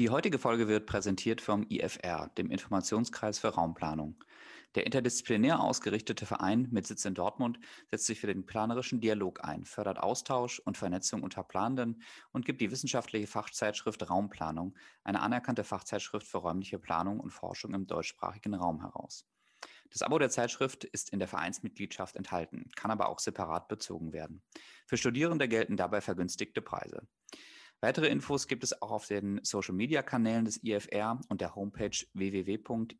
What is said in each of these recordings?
Die heutige Folge wird präsentiert vom IFR, dem Informationskreis für Raumplanung. Der interdisziplinär ausgerichtete Verein mit Sitz in Dortmund setzt sich für den planerischen Dialog ein, fördert Austausch und Vernetzung unter Planenden und gibt die wissenschaftliche Fachzeitschrift Raumplanung, eine anerkannte Fachzeitschrift für räumliche Planung und Forschung im deutschsprachigen Raum heraus. Das Abo der Zeitschrift ist in der Vereinsmitgliedschaft enthalten, kann aber auch separat bezogen werden. Für Studierende gelten dabei vergünstigte Preise. Weitere Infos gibt es auch auf den Social-Media-Kanälen des IFR und der Homepage www.ifr-ev.de.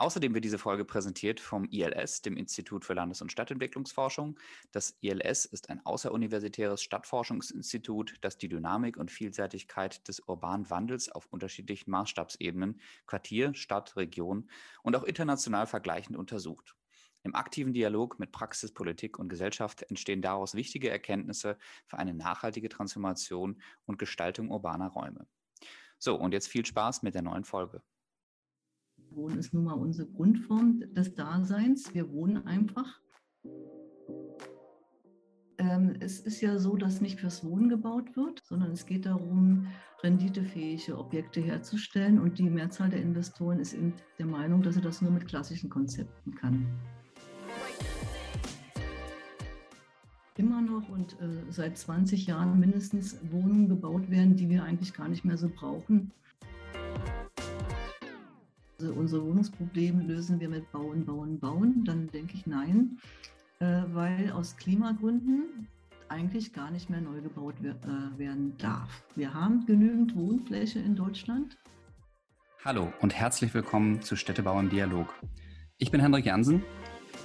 Außerdem wird diese Folge präsentiert vom ILS, dem Institut für Landes- und Stadtentwicklungsforschung. Das ILS ist ein außeruniversitäres Stadtforschungsinstitut, das die Dynamik und Vielseitigkeit des urbanen Wandels auf unterschiedlichen Maßstabsebenen, Quartier, Stadt, Region und auch international vergleichend untersucht. Im aktiven Dialog mit Praxis, Politik und Gesellschaft entstehen daraus wichtige Erkenntnisse für eine nachhaltige Transformation und Gestaltung urbaner Räume. So, und jetzt viel Spaß mit der neuen Folge. Wohnen ist nun mal unsere Grundform des Daseins. Wir wohnen einfach. Ähm, es ist ja so, dass nicht fürs Wohnen gebaut wird, sondern es geht darum, renditefähige Objekte herzustellen. Und die Mehrzahl der Investoren ist eben der Meinung, dass er das nur mit klassischen Konzepten kann. Immer noch und äh, seit 20 Jahren mindestens Wohnungen gebaut werden, die wir eigentlich gar nicht mehr so brauchen. Also unsere Wohnungsprobleme lösen wir mit Bauen, Bauen, Bauen. Dann denke ich nein, äh, weil aus Klimagründen eigentlich gar nicht mehr neu gebaut äh, werden darf. Wir haben genügend Wohnfläche in Deutschland. Hallo und herzlich willkommen zu Städtebau im Dialog. Ich bin Hendrik Jansen.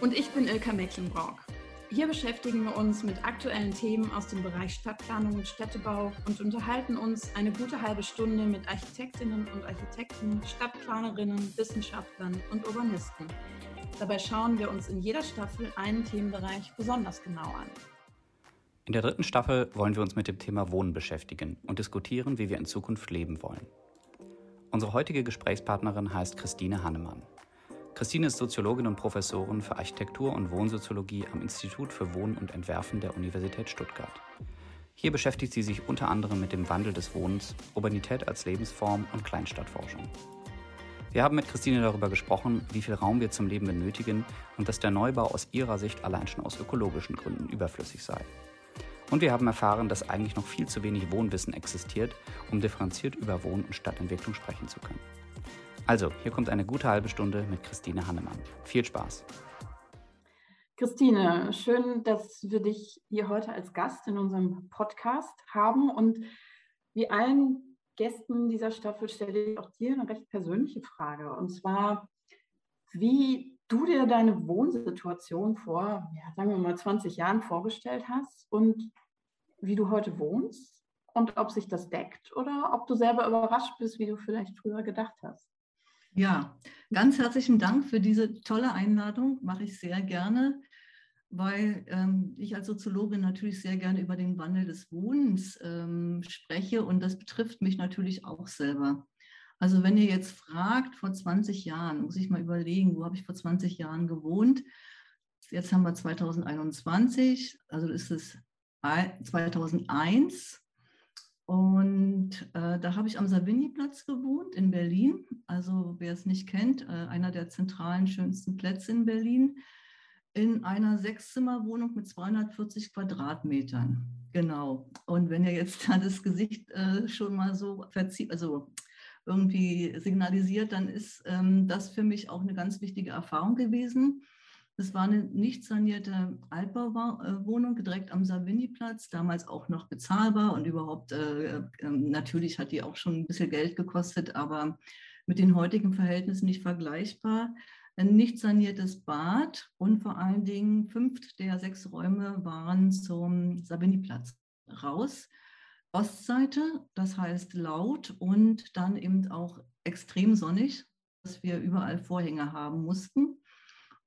Und ich bin Ilka Mecklenburg. Hier beschäftigen wir uns mit aktuellen Themen aus dem Bereich Stadtplanung und Städtebau und unterhalten uns eine gute halbe Stunde mit Architektinnen und Architekten, Stadtplanerinnen, Wissenschaftlern und Urbanisten. Dabei schauen wir uns in jeder Staffel einen Themenbereich besonders genau an. In der dritten Staffel wollen wir uns mit dem Thema Wohnen beschäftigen und diskutieren, wie wir in Zukunft leben wollen. Unsere heutige Gesprächspartnerin heißt Christine Hannemann. Christine ist Soziologin und Professorin für Architektur und Wohnsoziologie am Institut für Wohnen und Entwerfen der Universität Stuttgart. Hier beschäftigt sie sich unter anderem mit dem Wandel des Wohnens, Urbanität als Lebensform und Kleinstadtforschung. Wir haben mit Christine darüber gesprochen, wie viel Raum wir zum Leben benötigen und dass der Neubau aus ihrer Sicht allein schon aus ökologischen Gründen überflüssig sei. Und wir haben erfahren, dass eigentlich noch viel zu wenig Wohnwissen existiert, um differenziert über Wohn- und Stadtentwicklung sprechen zu können. Also, hier kommt eine gute halbe Stunde mit Christine Hannemann. Viel Spaß. Christine, schön, dass wir dich hier heute als Gast in unserem Podcast haben. Und wie allen Gästen dieser Staffel stelle ich auch dir eine recht persönliche Frage. Und zwar, wie du dir deine Wohnsituation vor, ja, sagen wir mal, 20 Jahren vorgestellt hast und wie du heute wohnst und ob sich das deckt oder ob du selber überrascht bist, wie du vielleicht früher gedacht hast. Ja, ganz herzlichen Dank für diese tolle Einladung. Mache ich sehr gerne, weil ähm, ich als Soziologin natürlich sehr gerne über den Wandel des Wohnens ähm, spreche und das betrifft mich natürlich auch selber. Also wenn ihr jetzt fragt, vor 20 Jahren, muss ich mal überlegen, wo habe ich vor 20 Jahren gewohnt? Jetzt haben wir 2021, also ist es 2001 und äh, da habe ich am Savigny-Platz gewohnt in Berlin. Also wer es nicht kennt, äh, einer der zentralen, schönsten Plätze in Berlin. In einer Sechszimmerwohnung mit 240 Quadratmetern. Genau. Und wenn ihr jetzt da das Gesicht äh, schon mal so verzieht, also irgendwie signalisiert, dann ist ähm, das für mich auch eine ganz wichtige Erfahrung gewesen. Es war eine nicht sanierte Altbauwohnung direkt am Savigny-Platz, damals auch noch bezahlbar und überhaupt, äh, äh, natürlich hat die auch schon ein bisschen Geld gekostet, aber mit den heutigen Verhältnissen nicht vergleichbar. Ein nicht saniertes Bad und vor allen Dingen fünf der sechs Räume waren zum Savigny-Platz raus. Ostseite, das heißt laut und dann eben auch extrem sonnig, dass wir überall Vorhänge haben mussten.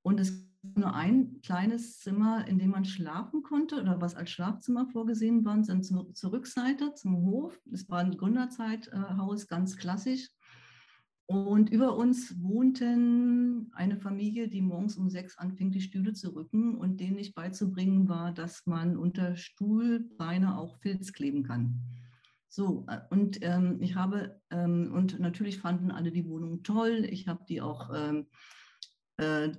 Und es nur ein kleines Zimmer, in dem man schlafen konnte oder was als Schlafzimmer vorgesehen war, dann zur, Rückseite, zum Hof. Es war ein Gründerzeithaus, ganz klassisch. Und über uns wohnten eine Familie, die morgens um sechs anfing, die Stühle zu rücken und denen nicht beizubringen war, dass man unter Stuhlbeine auch Filz kleben kann. So, äh, und ähm, ich habe, ähm, und natürlich fanden alle die Wohnung toll. Ich habe die auch ähm, äh,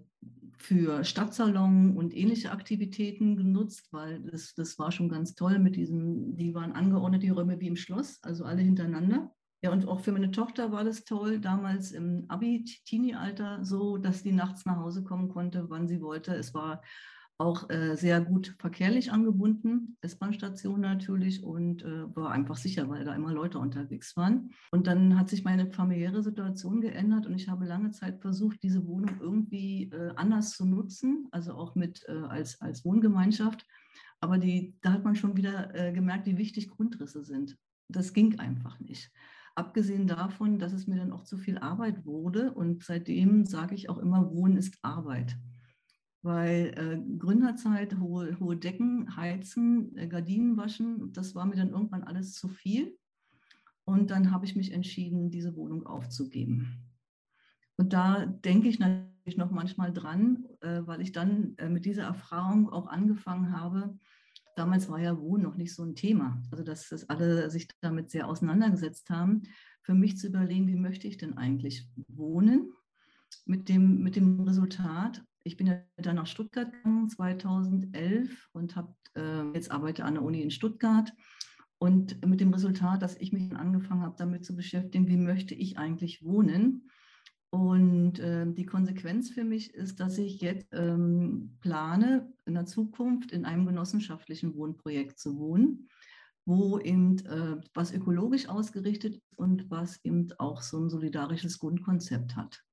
für Stadtsalon und ähnliche Aktivitäten genutzt, weil das, das war schon ganz toll mit diesen, die waren angeordnet, die Räume wie im Schloss, also alle hintereinander. Ja, und auch für meine Tochter war das toll, damals im Abi-Teenie-Alter so, dass die nachts nach Hause kommen konnte, wann sie wollte. Es war auch äh, sehr gut verkehrlich angebunden, S-Bahn-Station natürlich und äh, war einfach sicher, weil da immer Leute unterwegs waren. Und dann hat sich meine familiäre Situation geändert und ich habe lange Zeit versucht, diese Wohnung irgendwie äh, anders zu nutzen, also auch mit äh, als, als Wohngemeinschaft. Aber die, da hat man schon wieder äh, gemerkt, wie wichtig Grundrisse sind. Das ging einfach nicht. Abgesehen davon, dass es mir dann auch zu viel Arbeit wurde und seitdem sage ich auch immer, Wohnen ist Arbeit weil äh, Gründerzeit, hohe, hohe Decken, Heizen, äh, Gardinen waschen, das war mir dann irgendwann alles zu viel. Und dann habe ich mich entschieden, diese Wohnung aufzugeben. Und da denke ich natürlich noch manchmal dran, äh, weil ich dann äh, mit dieser Erfahrung auch angefangen habe. Damals war ja Wohnen noch nicht so ein Thema. Also, dass, dass alle sich damit sehr auseinandergesetzt haben. Für mich zu überlegen, wie möchte ich denn eigentlich wohnen? Mit dem, mit dem Resultat, ich bin ja dann nach Stuttgart gegangen 2011 und habe äh, jetzt arbeite an der Uni in Stuttgart und mit dem Resultat, dass ich mich angefangen habe, damit zu beschäftigen, wie möchte ich eigentlich wohnen. Und äh, die Konsequenz für mich ist, dass ich jetzt ähm, plane, in der Zukunft in einem genossenschaftlichen Wohnprojekt zu wohnen, wo eben äh, was ökologisch ausgerichtet ist und was eben auch so ein solidarisches Grundkonzept hat.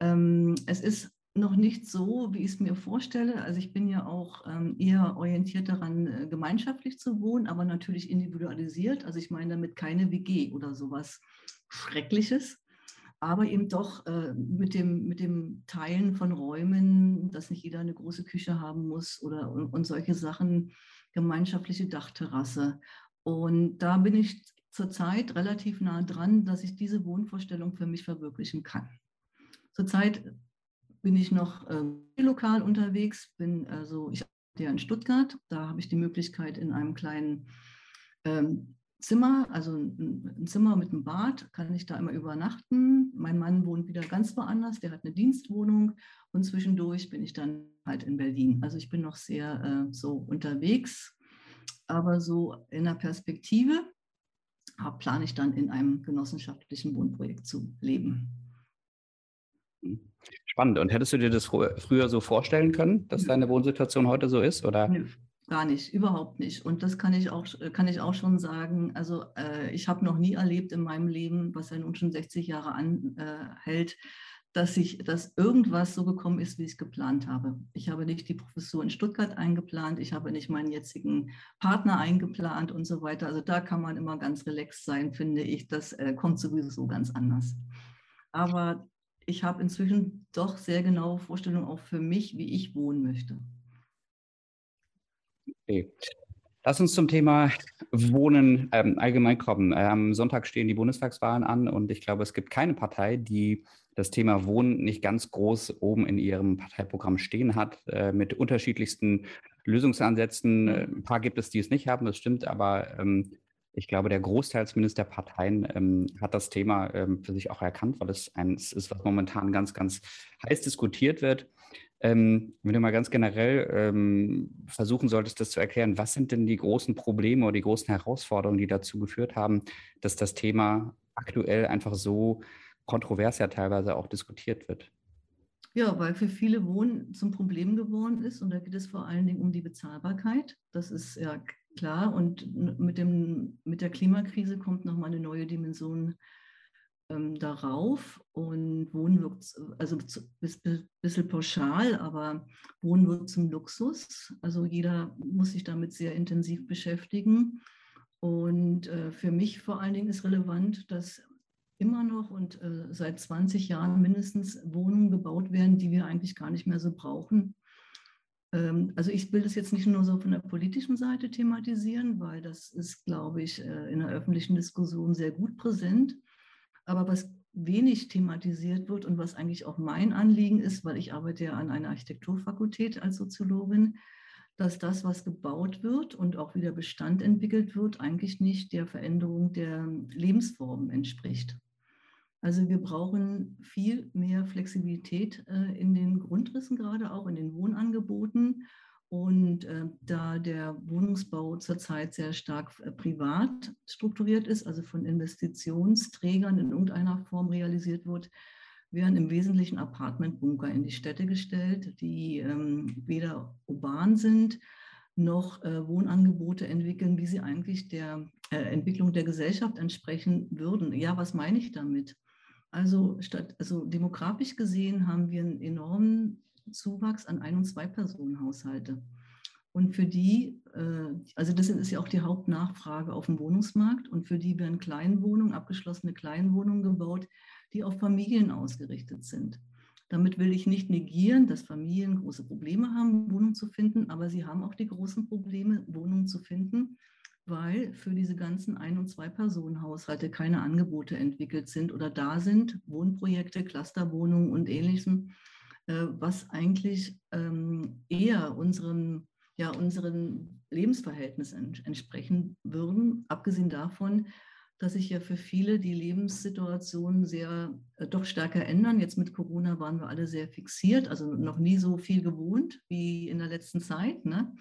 Ähm, es ist noch nicht so, wie ich es mir vorstelle. Also ich bin ja auch ähm, eher orientiert daran, äh, gemeinschaftlich zu wohnen, aber natürlich individualisiert. Also ich meine damit keine WG oder sowas Schreckliches, aber eben doch äh, mit, dem, mit dem Teilen von Räumen, dass nicht jeder eine große Küche haben muss oder und, solche Sachen, gemeinschaftliche Dachterrasse. Und da bin ich zurzeit relativ nah dran, dass ich diese Wohnvorstellung für mich verwirklichen kann. Zurzeit bin ich noch äh, lokal unterwegs, bin also, ich ja in Stuttgart, da habe ich die Möglichkeit in einem kleinen ähm, Zimmer, also ein, ein, Zimmer mit einem Bad, kann ich da immer übernachten. Mein Mann wohnt wieder ganz woanders, der hat eine Dienstwohnung und zwischendurch bin ich dann halt in Berlin. Also ich bin noch sehr äh, so unterwegs, aber so in der Perspektive plane ich dann in einem genossenschaftlichen Wohnprojekt zu leben. Spannend. Und hättest du dir das früher so vorstellen können, dass deine Wohnsituation heute so ist? Oder? Nö, gar nicht, überhaupt nicht. Und das kann ich auch, kann ich auch schon sagen. Also äh, ich habe noch nie erlebt in meinem Leben, was ja nun schon 60 Jahre anhält, dass ich, dass irgendwas so gekommen ist, wie ich es geplant habe. Ich habe nicht die Professur in Stuttgart eingeplant, ich habe nicht meinen jetzigen Partner eingeplant und so weiter. Also da kann man immer ganz relaxed sein, finde ich. Das äh, kommt sowieso ganz anders. Aber ich habe inzwischen doch sehr genaue Vorstellungen auch für mich, wie ich wohnen möchte. Okay. Lass uns zum Thema Wohnen ähm, allgemein kommen. Am Sonntag stehen die Bundestagswahlen an und ich glaube, es gibt keine Partei, die das Thema Wohnen nicht ganz groß oben in ihrem Parteiprogramm stehen hat, äh, mit unterschiedlichsten Lösungsansätzen. Ein paar gibt es, die es nicht haben, das stimmt, aber ähm, ich glaube, der Großteil zumindest der Parteien ähm, hat das Thema ähm, für sich auch erkannt, weil es eins ist, was momentan ganz, ganz heiß diskutiert wird. Ähm, wenn du mal ganz generell ähm, versuchen solltest, das zu erklären, was sind denn die großen Probleme oder die großen Herausforderungen, die dazu geführt haben, dass das Thema aktuell einfach so kontrovers ja teilweise auch diskutiert wird? Ja, weil für viele Wohnen zum Problem geworden ist und da geht es vor allen Dingen um die Bezahlbarkeit. Das ist ja klar. Und mit, dem, mit der Klimakrise kommt nochmal eine neue Dimension ähm, darauf. Und Wohnen wird, also ein bisschen pauschal, aber Wohnen wird zum Luxus. Also jeder muss sich damit sehr intensiv beschäftigen. Und äh, für mich vor allen Dingen ist relevant, dass immer noch und äh, seit 20 Jahren mindestens Wohnungen gebaut werden, die wir eigentlich gar nicht mehr so brauchen. Ähm, also ich will das jetzt nicht nur so von der politischen Seite thematisieren, weil das ist, glaube ich, äh, in der öffentlichen Diskussion sehr gut präsent. Aber was wenig thematisiert wird und was eigentlich auch mein Anliegen ist, weil ich arbeite ja an einer Architekturfakultät als Soziologin, dass das, was gebaut wird und auch wieder Bestand entwickelt wird, eigentlich nicht der Veränderung der Lebensformen entspricht. Also wir brauchen viel mehr Flexibilität äh, in den Grundrissen, gerade auch in den Wohnangeboten. Und äh, da der Wohnungsbau zurzeit sehr stark äh, privat strukturiert ist, also von Investitionsträgern in irgendeiner Form realisiert wird, werden im Wesentlichen Apartmentbunker in die Städte gestellt, die ähm, weder urban sind noch äh, Wohnangebote entwickeln, wie sie eigentlich der äh, Entwicklung der Gesellschaft entsprechen würden. Ja, was meine ich damit? Also, statt, also demografisch gesehen haben wir einen enormen Zuwachs an Ein- und Zwei-Personen-Haushalte. Und für die, äh, also das ist ja auch die Hauptnachfrage auf dem Wohnungsmarkt, und für die werden Kleinwohnungen, abgeschlossene Kleinwohnungen gebaut, die auf Familien ausgerichtet sind. Damit will ich nicht negieren, dass Familien große Probleme haben, Wohnungen zu finden, aber sie haben auch die großen Probleme, Wohnungen zu finden, weil für diese ganzen Ein- und Zwei-Personen-Haushalte keine Angebote entwickelt sind oder da sind, Wohnprojekte, Clusterwohnungen und ähnlichem, äh, was eigentlich ähm, eher unseren, ja, unseren Lebensverhältnissen entsprechen würden, abgesehen davon, dass sich ja für viele die Lebenssituation sehr äh, doch stärker ändern. Jetzt mit Corona waren wir alle sehr fixiert, also noch nie so viel gewohnt wie in der letzten Zeit. Ne?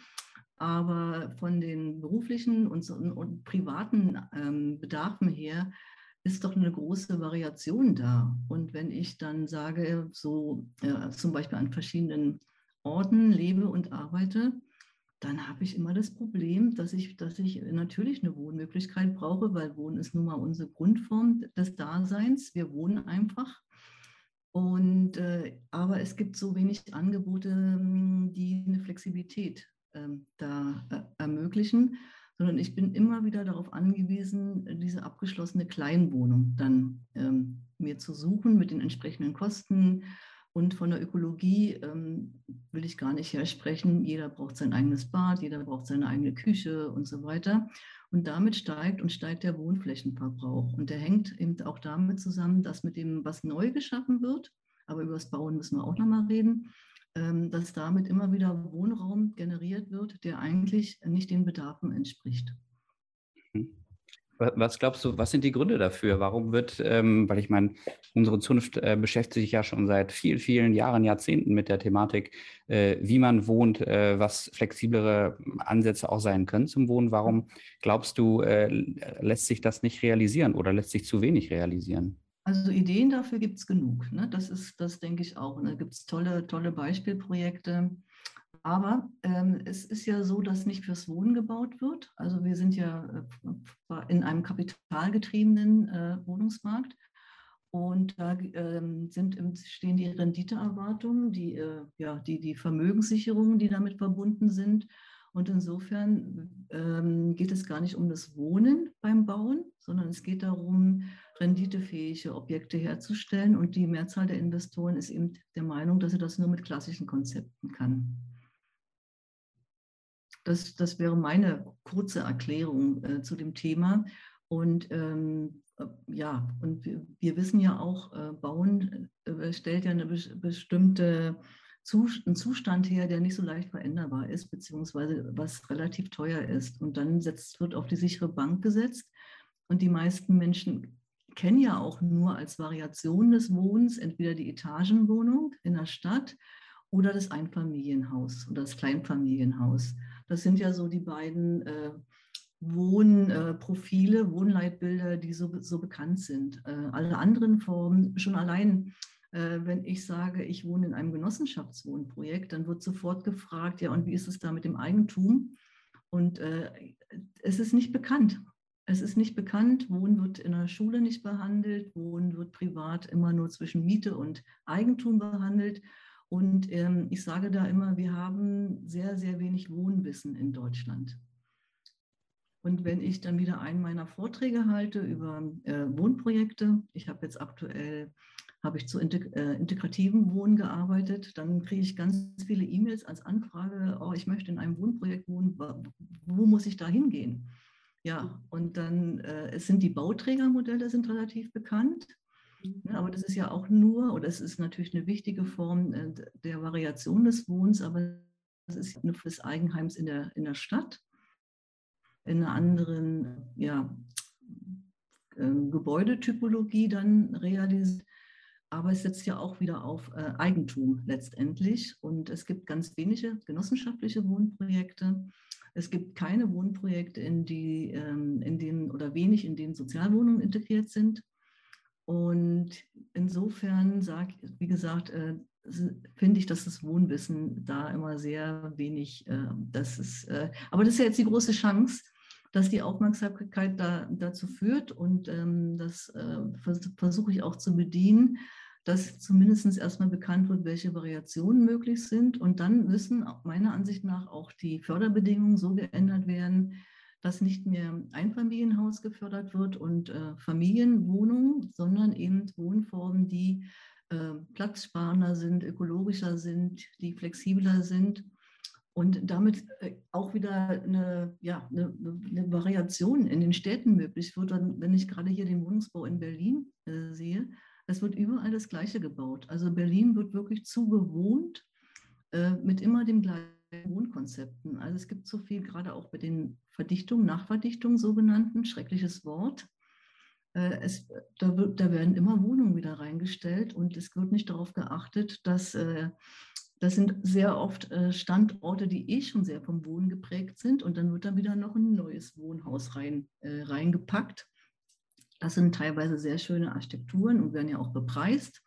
Aber von den beruflichen und, und privaten ähm, Bedarfen her ist doch eine große Variation da. Und wenn ich dann sage, so äh, zum Beispiel an verschiedenen Orten lebe und arbeite, dann habe ich immer das Problem, dass ich, dass ich natürlich eine Wohnmöglichkeit brauche, weil Wohnen ist nun mal unsere Grundform des Daseins. Wir wohnen einfach. Und, äh, aber es gibt so wenig Angebote, hm, die eine Flexibilität da äh, ermöglichen, sondern ich bin immer wieder darauf angewiesen, diese abgeschlossene Kleinwohnung dann ähm, mir zu suchen mit den entsprechenden Kosten, und von der Ökologie ähm, will ich gar nicht hersprechen. Jeder braucht sein eigenes Bad, jeder braucht seine eigene Küche und so weiter. Und damit steigt und steigt der Wohnflächenverbrauch. Und der hängt eben auch damit zusammen, dass mit dem, was neu geschaffen wird, aber über das Bauen müssen wir auch nochmal reden, ähm, dass damit immer wieder Wohnraum generiert wird, der eigentlich nicht den Bedarfen entspricht. Was glaubst du, was sind die Gründe dafür? Warum wird, ähm, weil ich meine, unsere Zunft äh, beschäftigt sich ja schon seit vielen, vielen Jahren, Jahrzehnten mit der Thematik, äh, wie man wohnt, äh, was flexiblere Ansätze auch sein können zum Wohnen. Warum glaubst du, lässt sich das nicht realisieren oder lässt sich zu wenig realisieren? Also Ideen dafür gibt es genug. Ne? Das ist, das denke ich auch. Da gibt es tolle, tolle Beispielprojekte. Aber ähm, es ist ja so, dass nicht fürs Wohnen gebaut wird. Also wir sind ja äh, in einem kapitalgetriebenen äh, Wohnungsmarkt. Und da ähm, sind, stehen die Renditeerwartungen, die, äh, ja, die, die Vermögenssicherungen, die damit verbunden sind. Und insofern ähm, geht es gar nicht um das Wohnen beim Bauen, sondern es geht darum, renditefähige Objekte herzustellen. Und die Mehrzahl der Investoren ist eben der Meinung, dass sie das nur mit klassischen Konzepten kann. Das, das wäre meine kurze Erklärung äh, zu dem Thema. Und ähm, äh, ja, und wir, wir, wissen ja auch, äh, Bauen äh, stellt ja eine be bestimmte einen Zustand her, der nicht so leicht veränderbar ist, beziehungsweise was relativ teuer ist. Und dann setzt, wird auf die sichere Bank gesetzt. Und die meisten Menschen kennen ja auch nur als Variation des Wohnens entweder die Etagenwohnung in der Stadt oder das Einfamilienhaus oder das Kleinfamilienhaus. Das sind ja so die beiden äh, Wohnprofile, äh, Wohnleitbilder, die so, so bekannt sind. Äh, alle anderen Formen, schon allein, äh, wenn ich sage, ich wohne in einem Genossenschaftswohnprojekt, dann wird sofort gefragt, ja, und wie ist es da mit dem Eigentum? Und äh, es ist nicht bekannt. Es ist nicht bekannt, Wohnen wird in der Schule nicht behandelt, Wohnen wird privat immer nur zwischen Miete und Eigentum behandelt. Und ähm, ich sage da immer, wir haben sehr, sehr wenig Wohnwissen in Deutschland. Und wenn ich dann wieder einen meiner Vorträge halte über äh, Wohnprojekte, ich habe jetzt aktuell, habe ich zu integ äh, integrativen Wohnen gearbeitet, dann kriege ich ganz viele E-Mails als Anfrage, oh, ich möchte in einem Wohnprojekt wohnen, wo muss ich da hingehen? Ja, und dann, äh, es sind die Bauträgermodelle sind relativ bekannt. Ne, aber das ist ja auch nur, oder es ist natürlich eine wichtige Form äh, der Variation des Wohnens, aber das ist des Eigenheims in der, in der Stadt, in einer anderen ja, ähm, Gebäudetypologie dann realisiert. Aber es setzt ja auch wieder auf äh, Eigentum letztendlich. Und es gibt ganz wenige genossenschaftliche Wohnprojekte. Es gibt keine Wohnprojekte, in, die, ähm, in denen oder wenig, in denen Sozialwohnungen integriert sind. Und insofern sage wie gesagt, äh, finde ich, dass das Wohnwissen da immer sehr wenig, äh, das ist, äh, aber das ist ja jetzt die große Chance, dass die Aufmerksamkeit da, dazu führt und ähm, das äh, versuche ich auch zu bedienen, dass zumindest erstmal bekannt wird, welche Variationen möglich sind. Und dann müssen meiner Ansicht nach auch die Förderbedingungen so geändert werden, dass nicht mehr Einfamilienhaus gefördert wird und äh, Familienwohnungen, sondern eben Wohnformen, die äh, platzsparender sind, ökologischer sind, die flexibler sind und damit äh, auch wieder eine, ja, eine, eine, Variation in den Städten möglich wird. Wenn ich gerade hier den Wohnungsbau in Berlin äh, sehe, es wird überall das Gleiche gebaut. Also Berlin wird wirklich zu bewohnt äh, mit immer dem gleichen Wohnkonzepten. Also es gibt so viel, gerade auch bei den Verdichtungen, Nachverdichtungen sogenannten, schreckliches Wort. Äh, es, da, wird, da, werden immer Wohnungen wieder reingestellt und es wird nicht darauf geachtet, dass äh, das sind sehr oft äh, Standorte, die eh schon sehr vom Wohnen geprägt sind und dann wird da wieder noch ein neues Wohnhaus rein, äh, reingepackt. Das sind teilweise sehr schöne Architekturen und werden ja auch bepreist.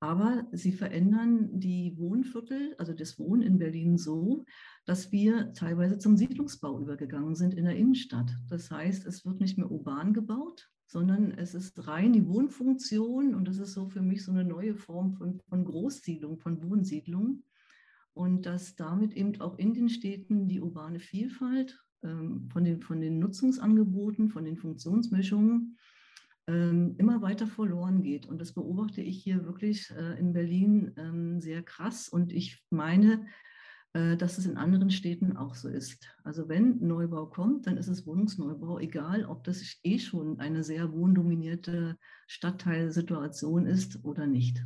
Aber sie verändern die Wohnviertel, also das Wohnen in Berlin so, dass wir teilweise zum Siedlungsbau übergegangen sind in der Innenstadt. Das heißt, es wird nicht mehr urban gebaut, sondern es ist rein die Wohnfunktion und das ist so für mich so eine neue Form von, von Großsiedlung, von Wohnsiedlung. Und dass damit eben auch in den Städten die urbane Vielfalt ähm, von, den, von den Nutzungsangeboten, von den Funktionsmischungen immer weiter verloren geht. Und das beobachte ich hier wirklich äh, in Berlin ähm, sehr krass. Und ich meine, äh, dass es in anderen Städten auch so ist. Also wenn Neubau kommt, dann ist es Wohnungsneubau, egal ob das eh schon eine sehr wohndominierte Stadtteilsituation ist oder nicht.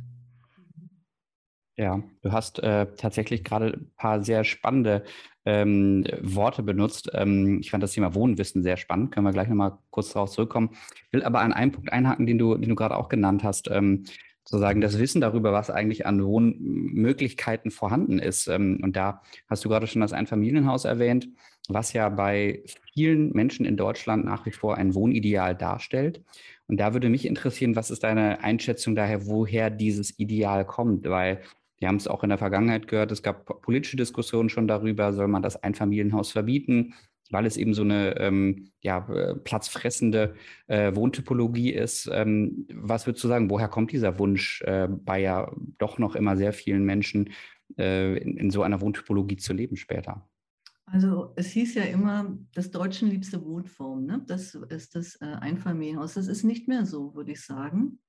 Ja, du hast äh, tatsächlich gerade ein paar sehr spannende ähm, Worte benutzt. Ähm, ich fand das Thema Wohnwissen sehr spannend. Können wir gleich nochmal kurz darauf zurückkommen. Ich will aber an einen Punkt einhaken, den du, den du gerade auch genannt hast. Ähm, sozusagen das Wissen darüber, was eigentlich an Wohnmöglichkeiten vorhanden ist. Ähm, und da hast du gerade schon das Einfamilienhaus erwähnt, was ja bei vielen Menschen in Deutschland nach wie vor ein Wohnideal darstellt. Und da würde mich interessieren, was ist deine Einschätzung daher, woher dieses Ideal kommt? Weil wir haben es auch in der Vergangenheit gehört, es gab politische Diskussionen schon darüber, soll man das Einfamilienhaus verbieten, weil es eben so eine ähm, ja, äh, platzfressende äh, Wohntypologie ist. Ähm, was würdest du sagen, woher kommt dieser Wunsch äh, bei ja doch noch immer sehr vielen Menschen äh, in, in, so einer Wohntypologie zu leben später? Also es hieß ja immer, das Deutschen liebste Wohnform, ne? das ist das äh, Einfamilienhaus. Das ist nicht mehr so, würde ich sagen.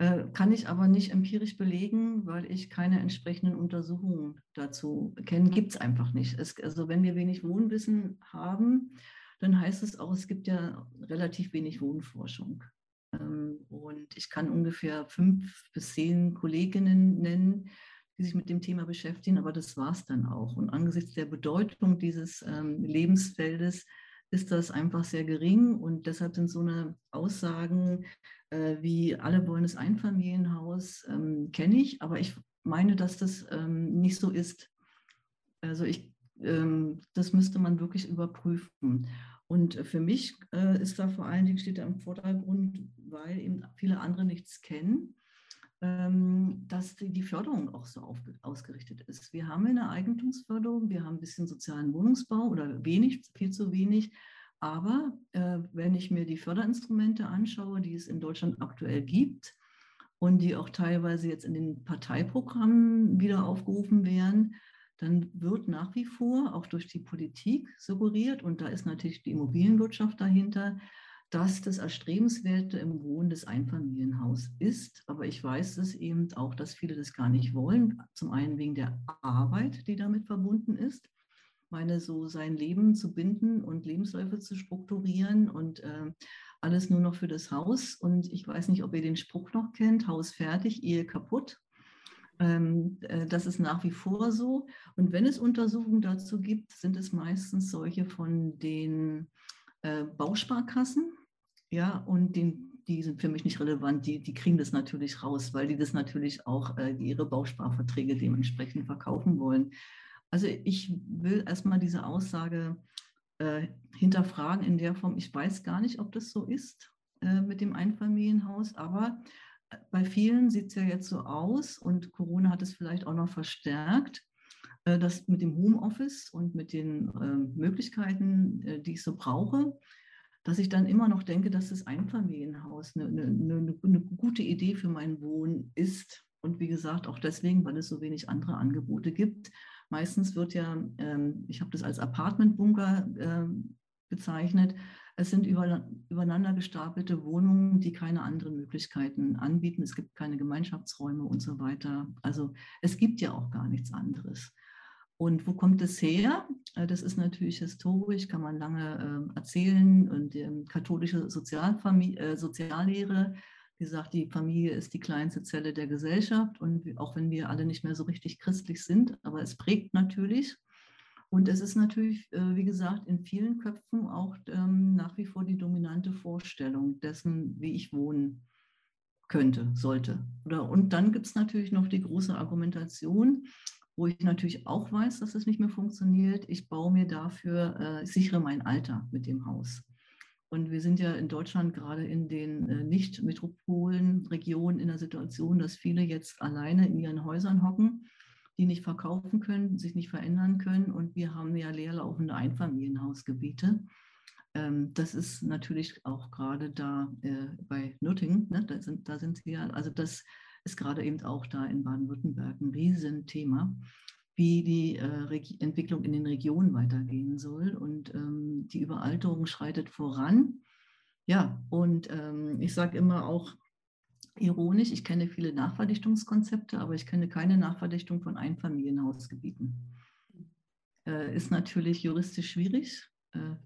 Äh, kann ich aber nicht empirisch belegen, weil ich keine entsprechenden Untersuchungen dazu kenne. Gibt es einfach nicht. Es, also wenn wir wenig Wohnwissen haben, dann heißt es auch, es gibt ja relativ wenig Wohnforschung. Ähm, und ich kann ungefähr fünf bis zehn Kolleginnen nennen, die sich mit dem Thema beschäftigen, aber das war es dann auch. Und angesichts der Bedeutung dieses ähm, Lebensfeldes ist das einfach sehr gering und deshalb sind so eine Aussagen äh, wie alle wollen das Einfamilienhaus, ähm, kenne ich, aber ich meine, dass das ähm, nicht so ist. Also ich, ähm, das müsste man wirklich überprüfen. Und für mich äh, ist da vor allen Dingen steht da im Vordergrund, weil eben viele andere nichts kennen, dass die, die, Förderung auch so auf, ausgerichtet ist. Wir haben eine Eigentumsförderung, wir haben ein bisschen sozialen Wohnungsbau oder wenig, viel zu wenig. Aber äh, wenn ich mir die Förderinstrumente anschaue, die es in Deutschland aktuell gibt und die auch teilweise jetzt in den Parteiprogrammen wieder aufgerufen werden, dann wird nach wie vor auch durch die Politik suggeriert, und da ist natürlich die Immobilienwirtschaft dahinter, dass das Erstrebenswerte im Wohnen des Einfamilienhaus ist. Aber ich weiß es eben auch, dass viele das gar nicht wollen. Zum einen wegen der Arbeit, die damit verbunden ist meine, so sein Leben zu binden und Lebensläufe zu strukturieren und äh, alles nur noch für das Haus. Und ich weiß nicht, ob ihr den Spruch noch kennt, Haus fertig, Ehe kaputt. Ähm, äh, das ist nach wie vor so. Und wenn es Untersuchungen dazu gibt, sind es meistens solche von den äh, Bausparkassen. Ja, und den, die sind für mich nicht relevant. Die, die kriegen das natürlich raus, weil die das natürlich auch äh, ihre Bausparverträge dementsprechend verkaufen wollen. Also ich will erstmal diese Aussage äh, hinterfragen in der Form, ich weiß gar nicht, ob das so ist äh, mit dem Einfamilienhaus, aber bei vielen sieht es ja jetzt so aus und Corona hat es vielleicht auch noch verstärkt, äh, dass mit dem Homeoffice und mit den äh, Möglichkeiten, äh, die ich so brauche, dass ich dann immer noch denke, dass das Einfamilienhaus eine, eine, eine, eine gute Idee für mein Wohnen ist. Und wie gesagt, auch deswegen, weil es so wenig andere Angebote gibt. Meistens wird ja, ähm, ich habe das als Apartmentbunker äh, bezeichnet, es sind übereinander gestapelte Wohnungen, die keine anderen Möglichkeiten anbieten. Es gibt keine Gemeinschaftsräume und so weiter. Also es gibt ja auch gar nichts anderes. Und wo kommt es her? Äh, das ist natürlich historisch, kann man lange äh, erzählen. Und die katholische äh, Soziallehre, die sagt, die Familie ist die kleinste Zelle der Gesellschaft. Und auch wenn wir alle nicht mehr so richtig christlich sind, aber es prägt natürlich. Und es ist natürlich, äh, wie gesagt, in vielen Köpfen auch ähm, nach wie vor die dominante Vorstellung dessen, wie ich wohnen könnte, sollte. und dann gibt es natürlich noch die große Argumentation, wo ich natürlich auch weiß, dass es nicht mehr funktioniert. Ich baue mir dafür, äh, ich sichere mein Alter mit dem Haus. Und wir sind ja in Deutschland gerade in den äh, Nicht-Metropolen, Regionen in der Situation, dass viele jetzt alleine in ihren Häusern hocken die nicht verkaufen können, sich nicht verändern können. Und wir haben ja leerlaufende Einfamilienhausgebiete. Ähm, das ist natürlich auch gerade da äh, bei Nürtingen, ne, da, sind, da sind sie ja, also das ist gerade eben auch da in Baden-Württemberg ein Riesenthema, wie die äh, Entwicklung in den Regionen weitergehen soll. Und ähm, die Überalterung schreitet voran. Ja, und ähm, ich sage immer auch, ironisch, ich kenne viele Nachverdichtungskonzepte, aber ich kenne keine Nachverdichtung von Einfamilienhausgebieten. Äh, ist natürlich juristisch schwierig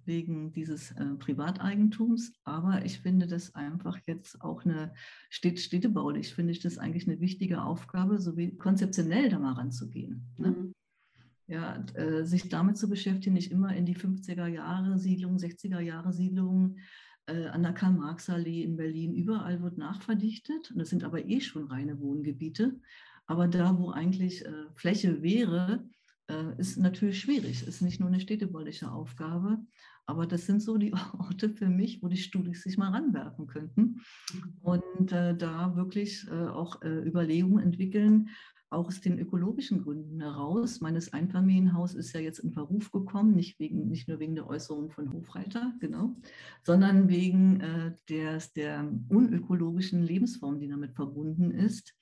wegen dieses äh, Privateigentums, aber ich finde das einfach jetzt auch eine Städt städtebaulich, finde ich das eigentlich eine wichtige Aufgabe, so wie konzeptionell da mal ranzugehen. Ne? Mhm. Ja, äh, sich damit zu beschäftigen, nicht immer in die 50er Jahre Siedlung, 60er Jahre Siedlung äh, an der Karl-Marx-Allee in Berlin, überall wird nachverdichtet. Und das sind aber eh schon reine Wohngebiete. Aber da, wo eigentlich äh, Fläche wäre, äh, ist natürlich schwierig. Ist nicht nur eine städtebauliche Aufgabe. Aber das sind so die Orte für mich, wo die Studis sich mal ranwerfen könnten und äh, da wirklich äh, auch äh, Überlegungen entwickeln, auch aus den ökologischen Gründen heraus. Meines Einfamilienhaus ist ja jetzt in Verruf gekommen, nicht, wegen, nicht nur wegen der Äußerungen von Hofreiter, genau, sondern wegen äh, der, der unökologischen Lebensform, die damit verbunden ist.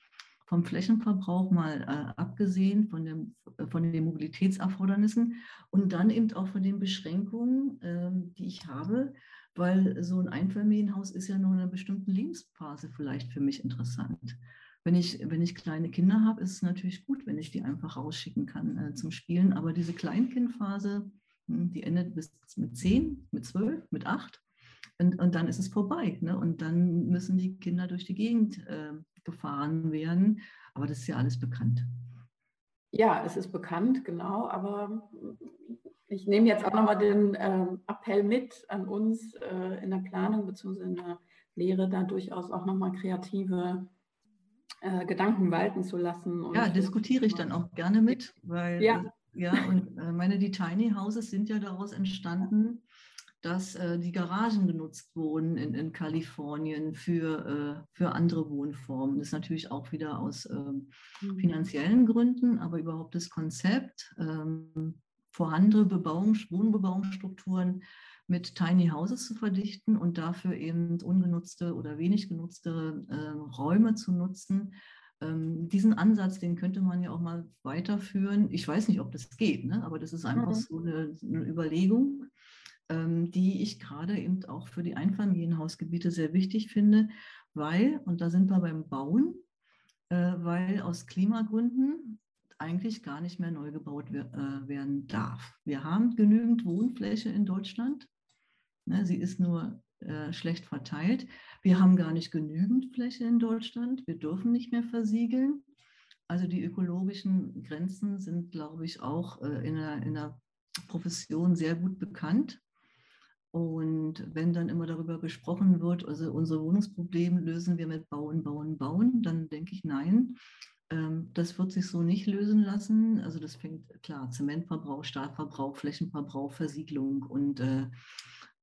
Vom Flächenverbrauch mal äh, abgesehen, von, dem, von den Mobilitätserfordernissen und dann eben auch von den Beschränkungen, äh, die ich habe, weil so ein Einfamilienhaus ist ja nur in einer bestimmten Lebensphase vielleicht für mich interessant. Wenn ich, wenn ich kleine Kinder habe, ist es natürlich gut, wenn ich die einfach rausschicken kann äh, zum Spielen. Aber diese Kleinkindphase, hm, die endet bis mit zehn, mit zwölf, mit acht. Und, und dann ist es vorbei. Ne? Und dann müssen die Kinder durch die Gegend äh, gefahren werden. Aber das ist ja alles bekannt. Ja, es ist bekannt, genau. Aber ich nehme jetzt auch nochmal den äh, Appell mit an uns äh, in der Planung bzw. in der Lehre, da durchaus auch nochmal kreative äh, Gedanken walten zu lassen. ja, diskutiere ich dann auch gerne mit, weil ja, ja und äh, meine, die Tiny Houses sind ja daraus entstanden, dass äh, die Garagen genutzt wurden in, in Kalifornien für, äh, für andere Wohnformen. Das ist natürlich auch wieder aus ähm, mhm. finanziellen Gründen, aber überhaupt das Konzept, ähm, vorhandene Bebauung, Wohnbebauungsstrukturen mit Tiny Houses zu verdichten und dafür eben ungenutzte oder wenig genutzte äh, Räume zu nutzen. Ähm, diesen Ansatz, den könnte man ja auch mal weiterführen. Ich weiß nicht, ob das geht, ne? aber das ist einfach mhm. so eine, eine Überlegung, die ich gerade eben auch für die Einfamilienhausgebiete sehr wichtig finde, weil, und da sind wir beim Bauen, äh, weil aus Klimagründen eigentlich gar nicht mehr neu gebaut äh, werden darf. Wir haben genügend Wohnfläche in Deutschland. Ne, sie ist nur äh, schlecht verteilt. Wir haben gar nicht genügend Fläche in Deutschland. Wir dürfen nicht mehr versiegeln. Also die ökologischen Grenzen sind, glaube ich, auch in, der, in der Profession sehr gut bekannt. Und wenn dann immer darüber gesprochen wird, also unser Wohnungsproblem lösen wir mit Bauen, Bauen, Bauen, dann denke ich, nein, ähm, das wird sich so nicht lösen lassen. Also das fängt klar, Zementverbrauch, Stahlverbrauch, Flächenverbrauch, Versiegelung und äh,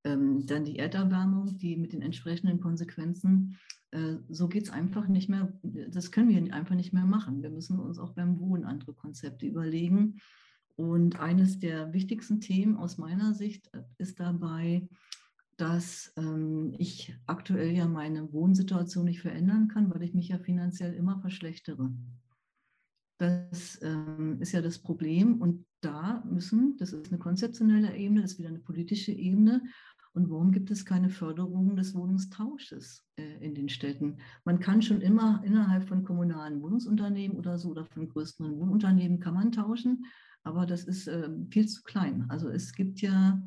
ähm, dann die Erderwärmung, die mit den entsprechenden Konsequenzen. Äh, so geht es einfach nicht mehr, das können wir einfach nicht mehr machen. Wir müssen uns auch beim Wohnen andere Konzepte überlegen. Und eines der wichtigsten Themen aus meiner Sicht äh, ist dabei, dass ähm, ich aktuell ja meine Wohnsituation nicht verändern kann, weil ich mich ja finanziell immer verschlechtere. Das ähm, ist ja das Problem. Und da müssen, das ist eine konzeptionelle Ebene, das ist wieder eine politische Ebene. Und warum gibt es keine Förderung des Wohnungstausches äh, in den Städten? Man kann schon immer innerhalb von kommunalen Wohnungsunternehmen oder so oder von größeren Wohnunternehmen kann man tauschen, aber das ist äh, viel zu klein. Also es gibt ja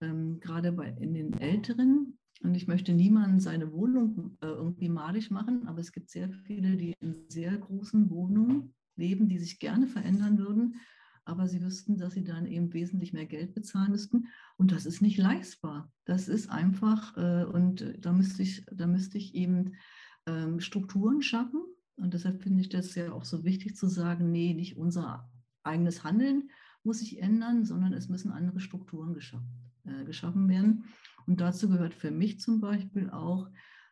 ähm, gerade bei, in den Älteren, und ich möchte niemanden seine Wohnung äh, irgendwie malig machen, aber es gibt sehr viele, die in sehr großen Wohnungen leben, die sich gerne verändern würden, aber sie wüssten, dass sie dann eben wesentlich mehr Geld bezahlen müssten. Und das ist nicht leistbar. Das ist einfach, äh, und da müsste ich, da müsste ich eben ähm, Strukturen schaffen. Und deshalb finde ich das ja auch so wichtig zu sagen, nee, nicht unser eigenes Handeln muss sich ändern, sondern es müssen andere Strukturen geschaffen, äh, geschaffen werden. Und dazu gehört für mich zum Beispiel auch,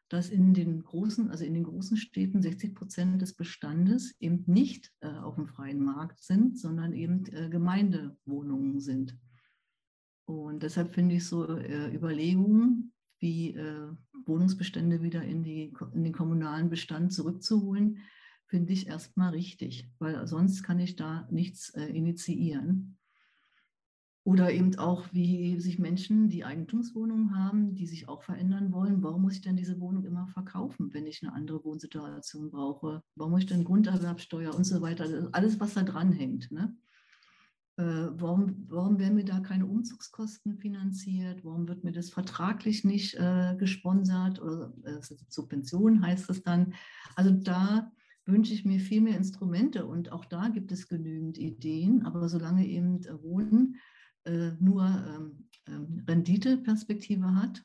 dass in den großen, also in den großen Städten 60 Prozent des Bestandes eben nicht äh, auf dem freien Markt sind, sondern eben äh, Gemeindewohnungen sind. Und deshalb finde ich so äh, Überlegungen, wie äh, Wohnungsbestände wieder in, die, in den kommunalen Bestand zurückzuholen, finde ich erstmal richtig, weil sonst kann ich da nichts äh, initiieren. Oder eben auch, wie sich Menschen, die Eigentumswohnungen haben, die sich auch verändern wollen, warum muss ich denn diese Wohnung immer verkaufen, wenn ich eine andere Wohnsituation brauche? Warum muss ich denn Grunderwerbsteuer und so weiter? Alles, was da dran hängt. Ne? Äh, warum, warum werden mir da keine Umzugskosten finanziert? Warum wird mir das vertraglich nicht äh, gesponsert? Oder äh, Subvention heißt es dann. Also da wünsche ich mir viel mehr Instrumente und auch da gibt es genügend Ideen, aber solange eben Wohnen äh, nur ähm, ähm, Renditeperspektive hat,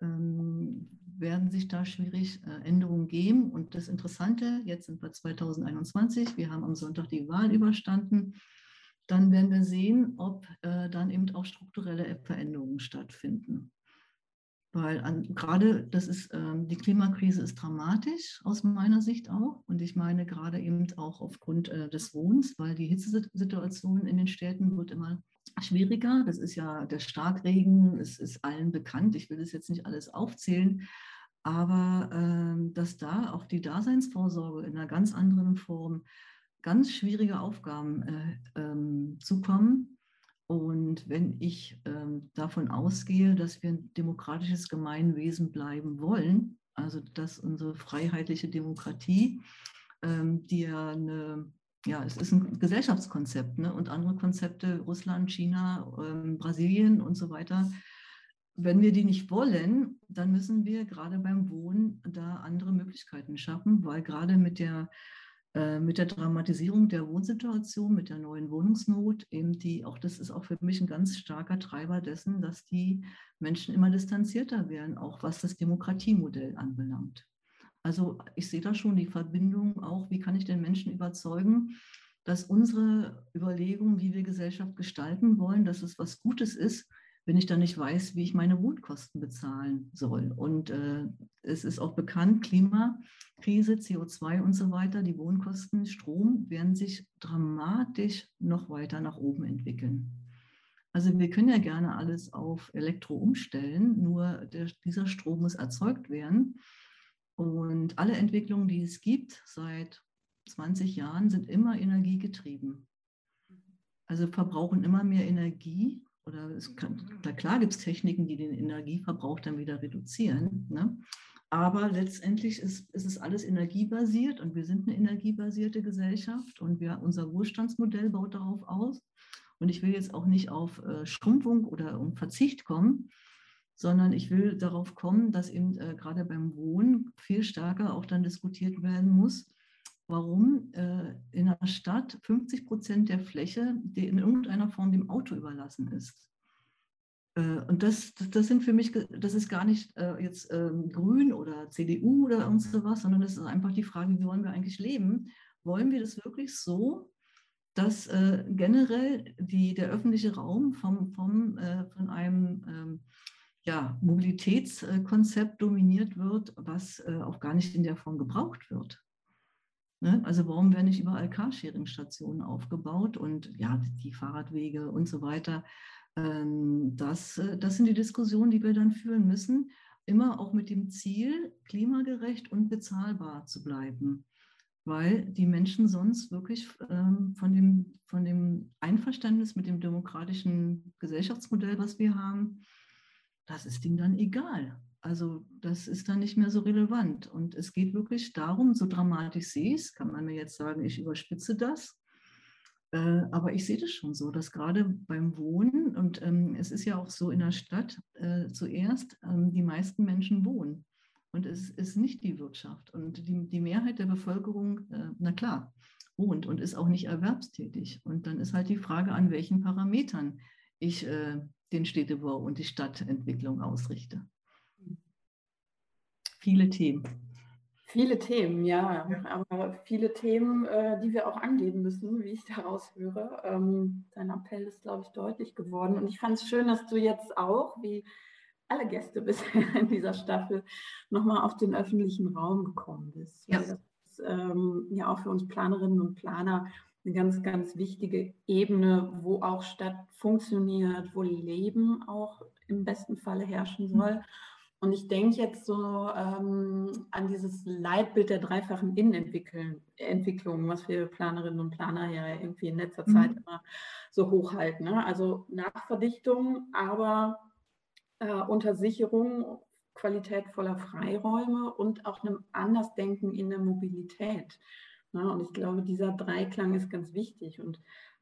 ähm, werden sich da schwierig äh, Änderungen geben. Und das Interessante, jetzt sind wir 2021, wir haben am Sonntag die Wahl überstanden, dann werden wir sehen, ob äh, dann eben auch strukturelle Veränderungen stattfinden. Weil an, gerade das ist, ähm, die Klimakrise ist dramatisch aus meiner Sicht auch. Und ich meine gerade eben auch aufgrund äh, des Wohnens, weil die Hitzesituation in den Städten wird immer schwieriger. Das ist ja der Starkregen, es ist allen bekannt. Ich will das jetzt nicht alles aufzählen. Aber ähm, dass da auch die Daseinsvorsorge in einer ganz anderen Form ganz schwierige Aufgaben äh, ähm, zukommen. Und wenn ich ähm, davon ausgehe, dass wir ein demokratisches Gemeinwesen bleiben wollen, also dass unsere freiheitliche Demokratie, ähm, die ja eine ja, es ist ein Gesellschaftskonzept ne? und andere Konzepte, Russland, China, ähm, Brasilien und so weiter. Wenn wir die nicht wollen, dann müssen wir gerade beim Wohnen da andere Möglichkeiten schaffen, weil gerade mit der, mit der Dramatisierung der Wohnsituation, mit der neuen Wohnungsnot, eben die, auch das ist auch für mich ein ganz starker Treiber dessen, dass die Menschen immer distanzierter werden, auch was das Demokratiemodell anbelangt. Also ich sehe da schon die Verbindung auch, wie kann ich den Menschen überzeugen, dass unsere Überlegung, wie wir Gesellschaft gestalten wollen, dass es was Gutes ist, wenn ich dann nicht weiß, wie ich meine Wohnkosten bezahlen soll. Und äh, es ist auch bekannt, Klimakrise, CO2 und so weiter, die Wohnkosten, Strom werden sich dramatisch noch weiter nach oben entwickeln. Also wir können ja gerne alles auf Elektro umstellen, nur der, dieser Strom muss erzeugt werden. Und alle Entwicklungen, die es gibt seit 20 Jahren, sind immer energiegetrieben. Also verbrauchen immer mehr Energie. Oder es kann, da klar gibt es Techniken, die den Energieverbrauch dann wieder reduzieren. Ne? Aber letztendlich ist, ist, es alles energiebasiert und wir sind eine energiebasierte Gesellschaft und wir, unser Wohlstandsmodell baut darauf aus. Und ich will jetzt auch nicht auf äh, Schrumpfung oder um Verzicht kommen, sondern ich will darauf kommen, dass eben äh, gerade beim Wohnen viel stärker auch dann diskutiert werden muss, warum äh, in einer Stadt 50 Prozent der Fläche die in irgendeiner Form dem Auto überlassen ist. Äh, und das, das sind für mich, das ist gar nicht äh, jetzt ähm, Grün oder CDU oder irgend sowas, sondern das ist einfach die Frage, wie wollen wir eigentlich leben? Wollen wir das wirklich so, dass äh, generell die, der öffentliche Raum vom, vom, von einem ähm, ja, Mobilitätskonzept dominiert wird, was auch gar nicht in der Form gebraucht wird? Ne? Also warum werden nicht überall Carsharing-Stationen aufgebaut und ja, die Fahrradwege und so weiter? Ähm, das, äh, das sind die Diskussionen, die wir dann führen müssen, immer auch mit dem Ziel, klimagerecht und bezahlbar zu bleiben, weil die Menschen sonst wirklich ähm, von dem, von dem Einverständnis mit dem demokratischen Gesellschaftsmodell, was wir haben, das ist ihnen dann egal. Also das ist dann nicht mehr so relevant. Und es geht wirklich darum, so dramatisch sehe ich es, kann man mir jetzt sagen, ich überspitze das. Äh, aber ich sehe das schon so, dass gerade beim Wohnen, und ähm, es ist ja auch so in der Stadt äh, zuerst, ähm, die meisten Menschen wohnen. Und es ist nicht die Wirtschaft. Und die, die Mehrheit der Bevölkerung, äh, na klar, wohnt und ist auch nicht erwerbstätig. Und dann ist halt die Frage, an welchen Parametern ich äh, den Städtebau und die Stadtentwicklung ausrichte viele Themen. Viele Themen, ja, aber viele Themen, äh, die wir auch angehen müssen, wie ich daraus höre. Ähm, dein Appell ist, glaube ich, deutlich geworden. Und ich fand es schön, dass du jetzt auch, wie alle Gäste bisher in dieser Staffel, nochmal auf den öffentlichen Raum gekommen bist. Ja. das ist ähm, ja auch für uns Planerinnen und Planer eine ganz, ganz wichtige Ebene, wo auch Stadt funktioniert, wo Leben auch im besten Falle herrschen soll. Mhm. Und ich denke jetzt so ähm, an dieses Leitbild der dreifachen Innenentwicklung, was wir Planerinnen und Planer ja irgendwie in letzter mhm. Zeit immer so hochhalten. Ne? Also Nachverdichtung, aber äh, unter Sicherung qualitätvoller Freiräume und auch einem Andersdenken in der Mobilität. Ne? Und ich glaube, dieser Dreiklang ist ganz wichtig. Und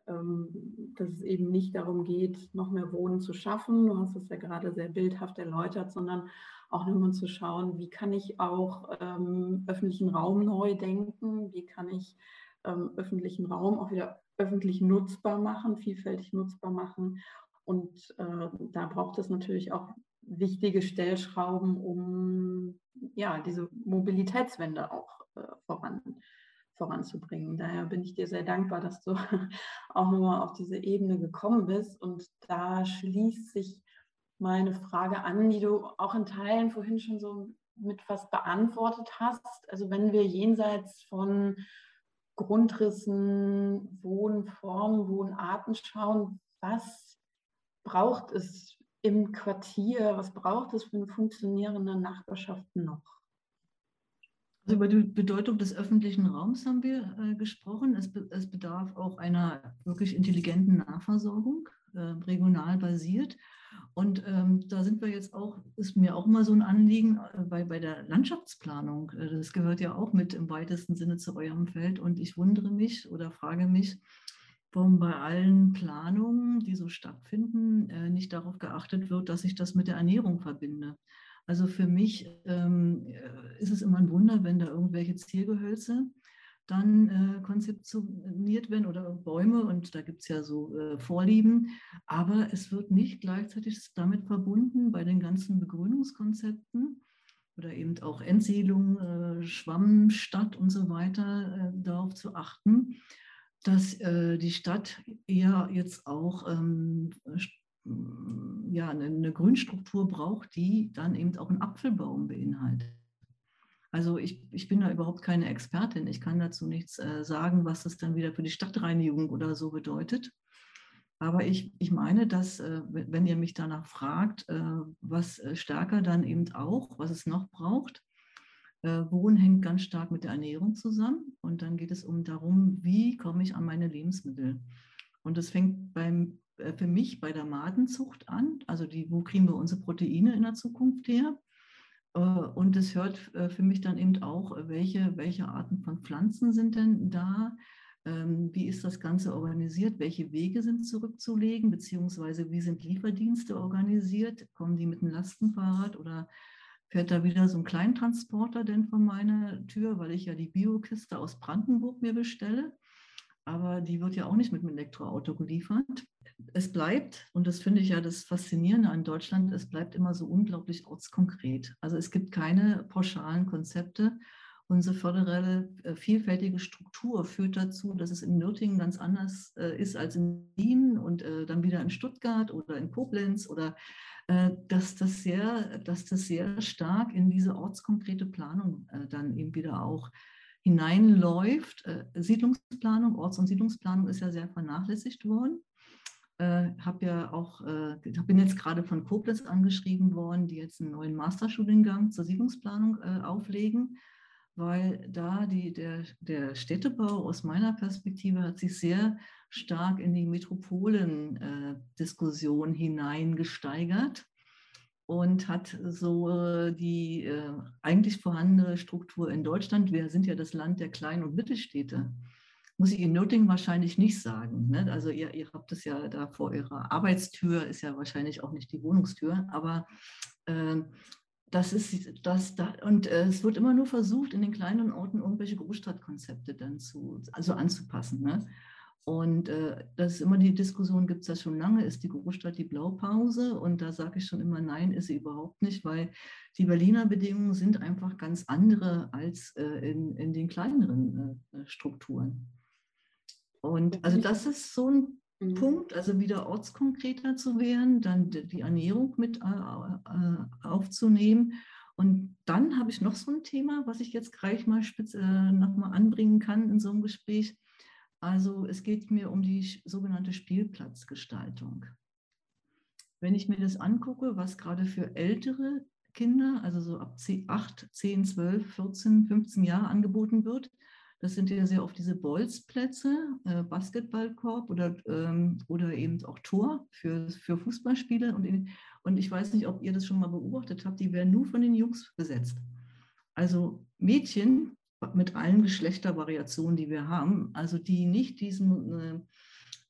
dass es eben nicht darum geht, noch mehr Wohnen zu schaffen. Du hast es ja gerade sehr bildhaft erläutert, sondern auch nochmal zu schauen, wie kann ich auch ähm, öffentlichen Raum neu denken, wie kann ich ähm, öffentlichen Raum auch wieder öffentlich nutzbar machen, vielfältig nutzbar machen. Und äh, da braucht es natürlich auch wichtige Stellschrauben, um ja, diese Mobilitätswende auch äh, voran, voranzubringen. Daher bin ich dir sehr dankbar, dass du auch nochmal auf diese Ebene gekommen bist. Und da schließt sich meine Frage an, die du auch in Teilen vorhin schon so mit was beantwortet hast. Also wenn wir jenseits von Grundrissen, Wohnformen, Wohnarten schauen, was braucht es im Quartier, was braucht es für eine funktionierende Nachbarschaft noch? Also über die Bedeutung des öffentlichen Raums haben wir äh, gesprochen. Es, be es, bedarf auch einer wirklich intelligenten Nahversorgung, äh, regional basiert. Und ähm, da sind wir jetzt auch, ist mir auch immer so ein Anliegen äh, bei, bei der Landschaftsplanung. Äh, das gehört ja auch mit im weitesten Sinne zu eurem Feld. Und ich wundere mich oder frage mich, warum bei allen Planungen, die so stattfinden, äh, nicht darauf geachtet wird, dass ich das mit der Ernährung verbinde. Also für mich ähm, äh, ist es immer ein Wunder, wenn da irgendwelche Ziergehölze dann äh, konzeptioniert werden oder Bäume und da gibt es ja so äh, Vorlieben, aber es wird nicht gleichzeitig damit verbunden bei den ganzen Begrünungskonzepten oder eben auch Entsiedlung, äh, Schwammstadt und so weiter, äh, darauf zu achten, dass äh, die Stadt eher jetzt auch ähm, ja, eine, eine Grünstruktur braucht, die dann eben auch einen Apfelbaum beinhaltet. Also ich, ich bin da überhaupt keine Expertin. Ich kann dazu nichts äh, sagen, was das dann wieder für die Stadtreinigung oder so bedeutet. Aber ich, ich meine, dass, äh, wenn ihr mich danach fragt, äh, was äh, stärker dann eben auch, was es noch braucht, äh, Wohnen hängt ganz stark mit der Ernährung zusammen. Und dann geht es um darum, wie komme ich an meine Lebensmittel. Und das fängt beim, für mich bei der Madenzucht an. Also die, wo kriegen wir unsere Proteine in der Zukunft her? Äh, und es hört äh, für mich dann eben auch, welche, welche Arten von Pflanzen sind denn da? Ähm, wie ist das Ganze organisiert? Welche Wege sind zurückzulegen? Beziehungsweise wie sind Lieferdienste organisiert? Kommen die mit einem Lastenfahrrad oder fährt da wieder so ein Kleintransporter denn vor meine Tür, weil ich ja die Biokiste aus Brandenburg mir bestelle. Aber die wird ja auch nicht mit einem Elektroauto geliefert. Es bleibt, und das finde ich ja das Faszinierende an Deutschland, es bleibt immer so unglaublich ortskonkret. Also es gibt keine pauschalen Konzepte. Unsere föderale, äh, vielfältige Struktur führt dazu, dass es in Nürtingen ganz anders äh, ist als in Wien und äh, dann wieder in Stuttgart oder in Koblenz oder äh, dass das sehr, dass das sehr stark in diese ortskonkrete Planung äh, dann eben wieder auch hineinläuft. Äh, Siedlungsplanung, Orts- und Siedlungsplanung ist ja sehr vernachlässigt worden. Äh, habe ja auch, äh, bin jetzt gerade von Koblenz angeschrieben worden, die jetzt einen neuen Masterstudiengang zur Siedlungsplanung auflegen, weil da die, der, der Städtebau aus meiner Perspektive hat sich sehr stark in die Metropolen-Diskussion hineingesteigert und hat so die äh, eigentlich vorhandene Struktur in Deutschland. Wir sind ja das Land der Klein- und Mittelstädte. Muss ich in Nürtingen wahrscheinlich nicht sagen. Ne? Also ihr, ihr habt es ja da vor eurer Arbeitstür, ist ja wahrscheinlich auch nicht die Wohnungstür, aber äh, das ist das da und äh, es wird immer nur versucht, in den kleinen Orten irgendwelche Großstadtkonzepte dann zu, also anzupassen. Ne? Und äh, das ist immer die Diskussion, gibt es das schon lange, ist die Großstadt die Blaupause? Und da sage ich schon immer, nein, ist sie überhaupt nicht, weil die Berliner Bedingungen sind einfach ganz andere als äh, in, in den kleineren äh, Strukturen. Und also das ist so ein mhm. Punkt, also wieder ortskonkreter zu werden, dann die Ernährung mit äh, äh, aufzunehmen. Und dann habe ich noch so ein Thema, was ich jetzt gleich mal spitz, äh, nochmal anbringen kann in so einem Gespräch also es geht mir um die sogenannte Spielplatzgestaltung. Wenn ich mir das angucke, was gerade für ältere Kinder, also so ab 8, 10, 12, 14, 15 Jahre angeboten wird, das sind ja sehr oft diese Bolzplätze, äh, Basketballkorb oder, ähm, oder eben auch Tor für, für Fußballspiele. Und, in, und ich weiß nicht, ob ihr das schon mal beobachtet habt, die werden nur von den Jungs besetzt. Also Mädchen mit allen Geschlechtervariationen, die wir haben, also die nicht diesem, äh,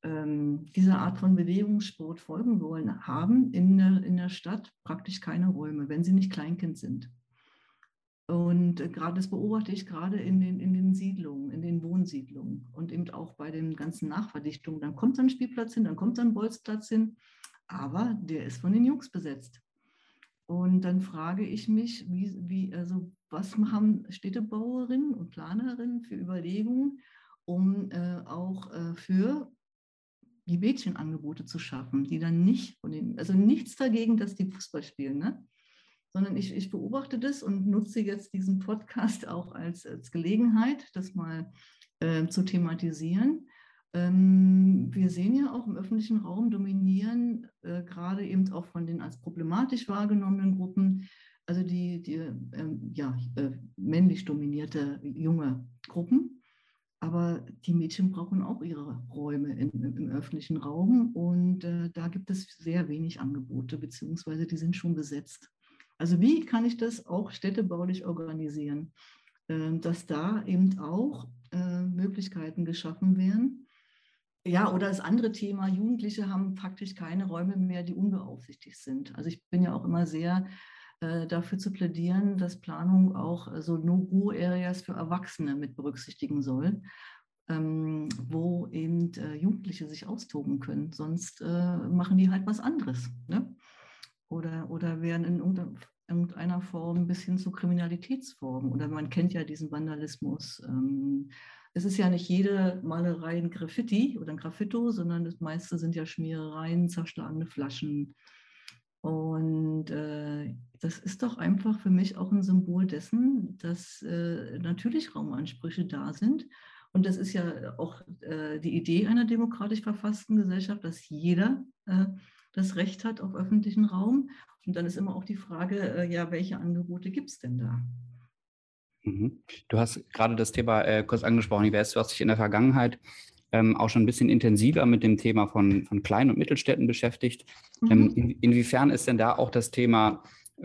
ähm, dieser Art von Bewegungssport folgen wollen, haben in der, in der Stadt praktisch keine Räume, wenn sie nicht Kleinkind sind. Und äh, gerade das beobachte ich gerade in den, in den Siedlungen, in den Wohnsiedlungen und eben auch bei den ganzen Nachverdichtungen. Dann kommt ein Spielplatz hin, dann kommt ein Bolzplatz hin, aber der ist von den Jungs besetzt. Und dann frage ich mich, wie, wie, also was haben Städtebauerinnen und Planerinnen für Überlegungen, um äh, auch äh, für die Mädchenangebote zu schaffen, die dann nicht von den, also nichts dagegen, dass die Fußball spielen, ne? sondern ich, ich beobachte das und nutze jetzt diesen Podcast auch als, als Gelegenheit, das mal äh, zu thematisieren. Ähm, wir sehen ja auch im öffentlichen Raum dominieren, äh, gerade eben auch von den als problematisch wahrgenommenen Gruppen, also die, die ähm, ja, äh, männlich dominierte junge Gruppen. Aber die Mädchen brauchen auch ihre Räume in, im öffentlichen Raum und äh, da gibt es sehr wenig Angebote, beziehungsweise die sind schon besetzt. Also wie kann ich das auch städtebaulich organisieren, äh, dass da eben auch äh, Möglichkeiten geschaffen werden? Ja, oder das andere Thema, Jugendliche haben praktisch keine Räume mehr, die unbeaufsichtigt sind. Also ich bin ja auch immer sehr dafür zu plädieren, dass Planung auch äh, so No-Go-Areas für Erwachsene mit berücksichtigen soll, ähm, wo eben äh, Jugendliche sich austoben können. Sonst machen die halt was anderes. Ne? Oder, oder werden in irgendeiner Form bis hin zu Kriminalitätsformen. Oder man kennt ja diesen Vandalismus. Ähm, es ist ja nicht jede Malerei ein Graffiti oder ein Graffito, sondern das meiste sind ja Schmierereien, zerschlagene Flaschen, und äh, das ist doch einfach für mich auch ein Symbol dessen, dass äh, natürlich Raumansprüche da sind. Und das ist ja auch äh, die Idee einer demokratisch verfassten Gesellschaft, dass jeder äh, das Recht hat auf öffentlichen Raum. Und dann ist immer auch die Frage, äh, ja, welche Angebote gibt es denn da? Mhm. Du hast gerade das Thema äh, kurz angesprochen. Ich weiß, du hast dich in der Vergangenheit ähm, auch schon ein bisschen intensiver mit dem Thema von, von Klein- und Mittelstädten beschäftigt. Mhm. Ähm, in, inwiefern ist denn da auch das Thema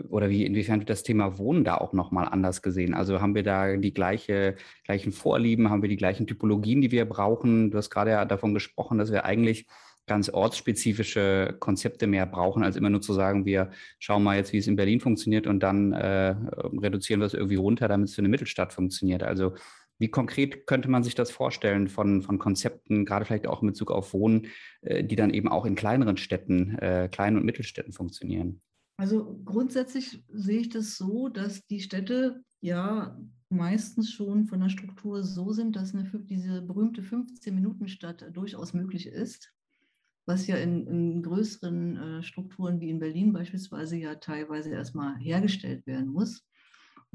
oder wie inwiefern wird das Thema Wohnen da auch nochmal anders gesehen? Also haben wir da die gleiche, gleichen Vorlieben, haben wir die gleichen Typologien, die wir brauchen? Du hast gerade ja davon gesprochen, dass wir eigentlich ganz ortsspezifische Konzepte mehr brauchen, als immer nur zu sagen, wir schauen mal jetzt, wie es in Berlin funktioniert und dann äh, reduzieren wir es irgendwie runter, damit es für eine Mittelstadt funktioniert. Also wie konkret könnte man sich das vorstellen von, von Konzepten, gerade vielleicht auch in Bezug auf Wohnen, äh, die dann eben auch in kleineren Städten, äh, kleinen und Mittelstädten funktionieren? Also grundsätzlich sehe ich das so, dass die Städte ja meistens schon von der Struktur so sind, dass eine, diese berühmte 15-Minuten-Stadt durchaus möglich ist, was ja in, in größeren äh, Strukturen wie in Berlin beispielsweise ja teilweise erstmal hergestellt werden muss.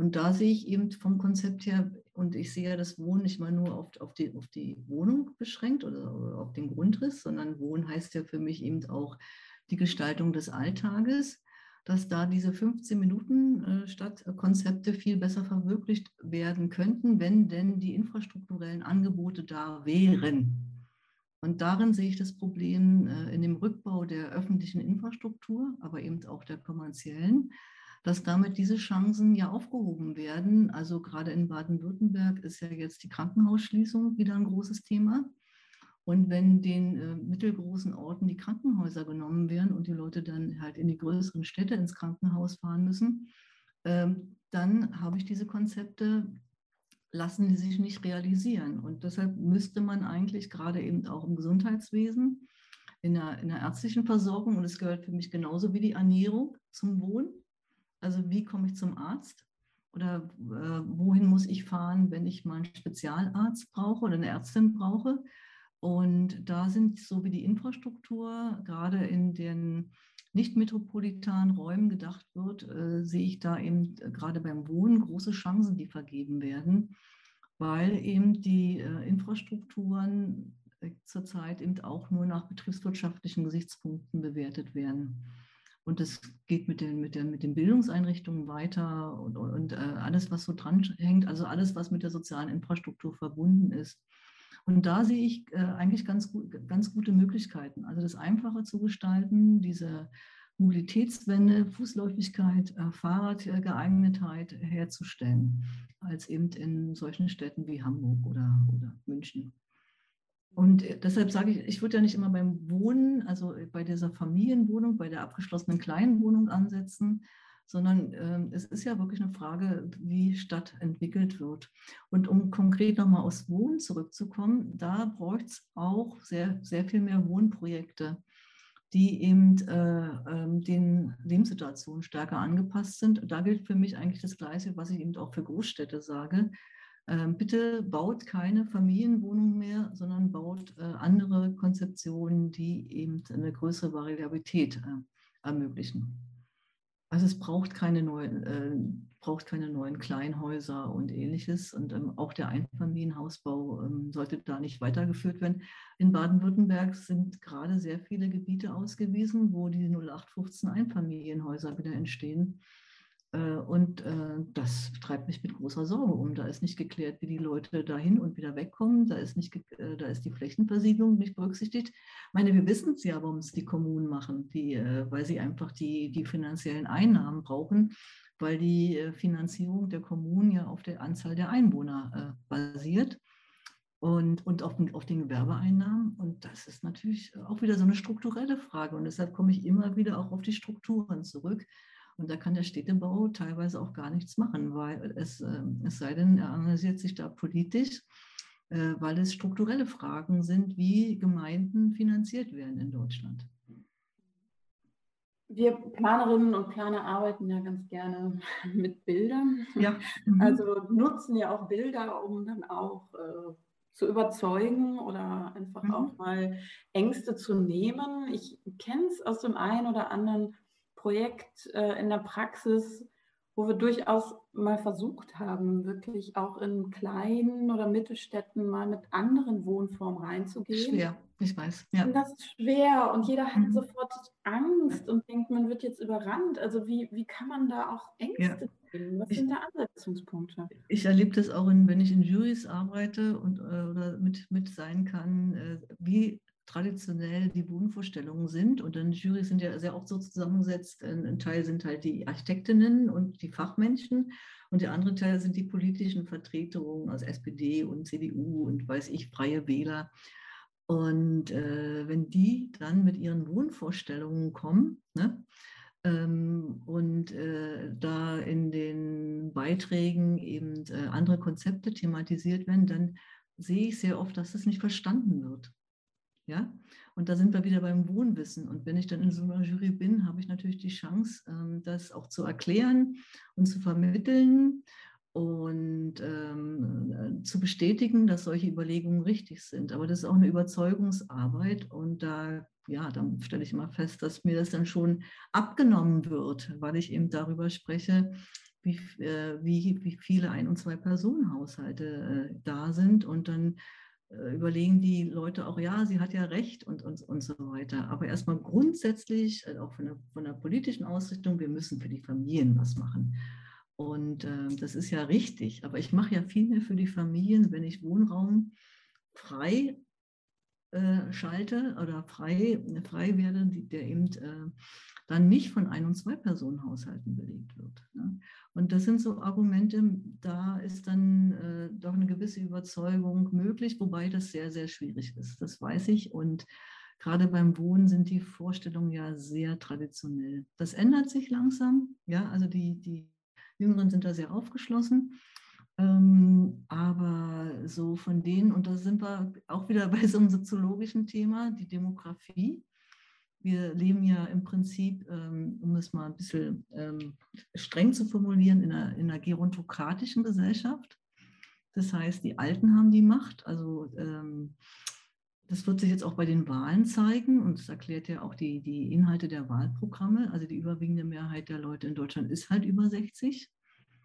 Und da sehe ich eben vom Konzept her, und ich sehe ja das Wohnen nicht mal nur auf, auf, die, auf die Wohnung beschränkt oder auf den Grundriss, sondern Wohnen heißt ja für mich eben auch die Gestaltung des Alltages dass da diese 15 Minuten äh, Stadtkonzepte viel besser verwirklicht werden könnten, wenn denn die infrastrukturellen Angebote da wären. Und darin sehe ich das Problem äh, in dem Rückbau der öffentlichen Infrastruktur, aber eben auch der kommerziellen, dass damit diese Chancen ja aufgehoben werden. Also gerade in Baden-Württemberg ist ja jetzt die Krankenhausschließung wieder ein großes Thema. Und wenn den äh, mittelgroßen Orten die Krankenhäuser genommen werden und die Leute dann halt in die größeren Städte ins Krankenhaus fahren müssen, ähm, dann habe ich diese Konzepte, lassen die sich nicht realisieren. Und deshalb müsste man eigentlich gerade eben auch im Gesundheitswesen, in der, in der ärztlichen Versorgung, und es gehört für mich genauso wie die Ernährung zum Wohnen, also wie komme ich zum Arzt? Oder äh, wohin muss ich fahren, wenn ich mal einen Spezialarzt brauche oder eine Ärztin brauche? Und da sind so wie die Infrastruktur gerade in den nicht metropolitanen Räumen gedacht wird, äh, sehe ich da eben äh, gerade beim Wohnen große Chancen, die vergeben werden, weil eben die äh, Infrastrukturen äh, zurzeit eben auch nur nach betriebswirtschaftlichen Gesichtspunkten bewertet werden. Und das geht mit den, mit den, mit den Bildungseinrichtungen weiter und, und äh, alles, was so dran hängt, also alles, was mit der sozialen Infrastruktur verbunden ist. Und da sehe ich äh, eigentlich ganz, gut, ganz gute Möglichkeiten. Also das einfacher zu gestalten, diese Mobilitätswende, Fußläufigkeit, äh, Fahrradgeeignetheit herzustellen, als eben in solchen Städten wie Hamburg oder, oder München. Und äh, deshalb sage ich, ich würde ja nicht immer beim Wohnen, also bei dieser Familienwohnung, bei der abgeschlossenen kleinen Wohnung ansetzen, sondern äh, es ist ja wirklich eine Frage, wie Stadt entwickelt wird. Und um konkret nochmal aus Wohnen zurückzukommen, da braucht es auch sehr, sehr viel mehr Wohnprojekte, die eben äh, äh, den Lebenssituationen stärker angepasst sind. Da gilt für mich eigentlich das Gleiche, was ich eben auch für Großstädte sage. Ähm, bitte baut keine Familienwohnung mehr, sondern baut äh, andere Konzeptionen, die eben eine größere Variabilität äh, ermöglichen. Also es braucht keine neuen, äh, braucht keine neuen Kleinhäuser und ähnliches. Und ähm, auch der Einfamilienhausbau ähm, sollte da nicht weitergeführt werden. In Baden-Württemberg sind gerade sehr viele Gebiete ausgewiesen, wo die 0815 Einfamilienhäuser wieder entstehen. Äh, und äh, das treibt mich mit großer Sorge um. Da ist nicht geklärt, wie die Leute dahin und wieder wegkommen. Da ist, nicht, äh, da ist die Flächenversiegelung nicht berücksichtigt. Ich meine, wir wissen es ja, warum es die Kommunen machen, die, weil sie einfach die, die finanziellen Einnahmen brauchen, weil die Finanzierung der Kommunen ja auf der Anzahl der Einwohner basiert und, und auf, den, auf den Gewerbeeinnahmen. Und das ist natürlich auch wieder so eine strukturelle Frage. Und deshalb komme ich immer wieder auch auf die Strukturen zurück. Und da kann der Städtebau teilweise auch gar nichts machen, weil es, ähm, es sei denn, er engagiert sich da politisch, äh, weil es strukturelle Fragen sind, wie Gemeinden finanziert werden in Deutschland. Wir Planerinnen und Planer arbeiten ja ganz gerne mit Bildern. Ja. Mhm. Also nutzen ja auch Bilder, um dann auch äh, zu überzeugen oder einfach mhm. auch mal Ängste zu nehmen. Ich kenne es aus dem einen oder anderen Projekt äh, in der Praxis, wo wir durchaus mal versucht haben, wirklich auch in kleinen oder Mittelstädten mal mit anderen Wohnformen reinzugehen. Schwer, ich weiß. Ja. Und das ist schwer und jeder hat mhm. sofort Angst und denkt, man wird jetzt überrannt. Also wie, wie kann man da auch Ängste ja. Was ich, sind da Ansetzungspunkte? Ich erlebe das auch, in, wenn ich in Juries arbeite und, äh, oder mit, mit sein kann, äh, wie traditionell die Wohnvorstellungen sind. Und dann Jury sind ja sehr oft so zusammengesetzt. Ein Teil sind halt die Architektinnen und die Fachmenschen und der andere Teil sind die politischen Vertretungen aus SPD und CDU und weiß ich, Freie Wähler. Und äh, wenn die dann mit ihren Wohnvorstellungen kommen, ne, ähm, und äh, da in den Beiträgen eben äh, andere Konzepte thematisiert werden, dann sehe ich sehr oft, dass es nicht verstanden wird. Ja, und da sind wir wieder beim Wohnwissen. Und wenn ich dann in so einer Jury bin, habe ich natürlich die Chance, ähm, das auch zu erklären und zu vermitteln und ähm, zu bestätigen, dass solche Überlegungen richtig sind. Aber das ist auch eine Überzeugungsarbeit und da, ja, dann stelle ich immer fest, dass mir das dann schon abgenommen wird, weil ich eben darüber spreche, wie, äh, wie, wie viele Ein- und Zwei-Personen-Haushalte äh, da sind und dann äh, überlegen die Leute auch, ja, sie hat ja recht und, und, und so weiter. Aber erstmal grundsätzlich, äh, auch von der, von der politischen Ausrichtung, wir müssen für die Familien was machen. Und äh, das ist ja richtig. Aber ich mache ja viel mehr für die Familien, wenn ich Wohnraum frei äh, schalte oder frei, frei werde, der eben äh, dann nicht von Ein- und Zwei-Personen-Haushalten belegt wird. Ne? Und das sind so Argumente, da ist dann äh, doch eine gewisse Überzeugung möglich, wobei das sehr, sehr schwierig ist. Das weiß ich. Und gerade beim Wohnen sind die Vorstellungen ja sehr traditionell. Das ändert sich langsam. Ja, also die, die Jüngeren sind da sehr aufgeschlossen. Ähm, aber so von denen, und da sind wir auch wieder bei so einem soziologischen Thema, die Demografie. Wir leben ja im Prinzip, ähm, um es mal ein bisschen ähm, streng zu formulieren, in einer, in einer gerontokratischen Gesellschaft. Das heißt, die Alten haben die Macht. Also ähm, das wird sich jetzt auch bei den Wahlen zeigen und das erklärt ja auch die, die Inhalte der Wahlprogramme. Also die überwiegende Mehrheit der Leute in Deutschland ist halt über 60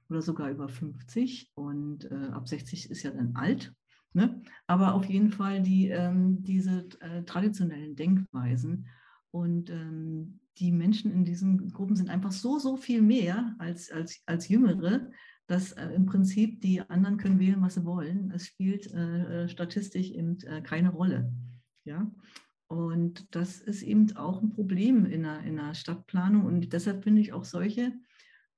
oder sogar über 50 und äh, ab 60 ist ja dann alt. Ne? Aber auf jeden Fall die, diese äh, traditionellen Denkweisen und ähm, die Menschen in diesen Gruppen sind einfach so, so viel mehr als, als, als Jüngere, dass äh, im Prinzip die anderen können wählen, was sie wollen. Es spielt äh, äh, statistisch eben äh, keine Rolle. Ja? Und das ist eben auch ein Problem in der, in der Stadtplanung. Und deshalb finde ich auch solche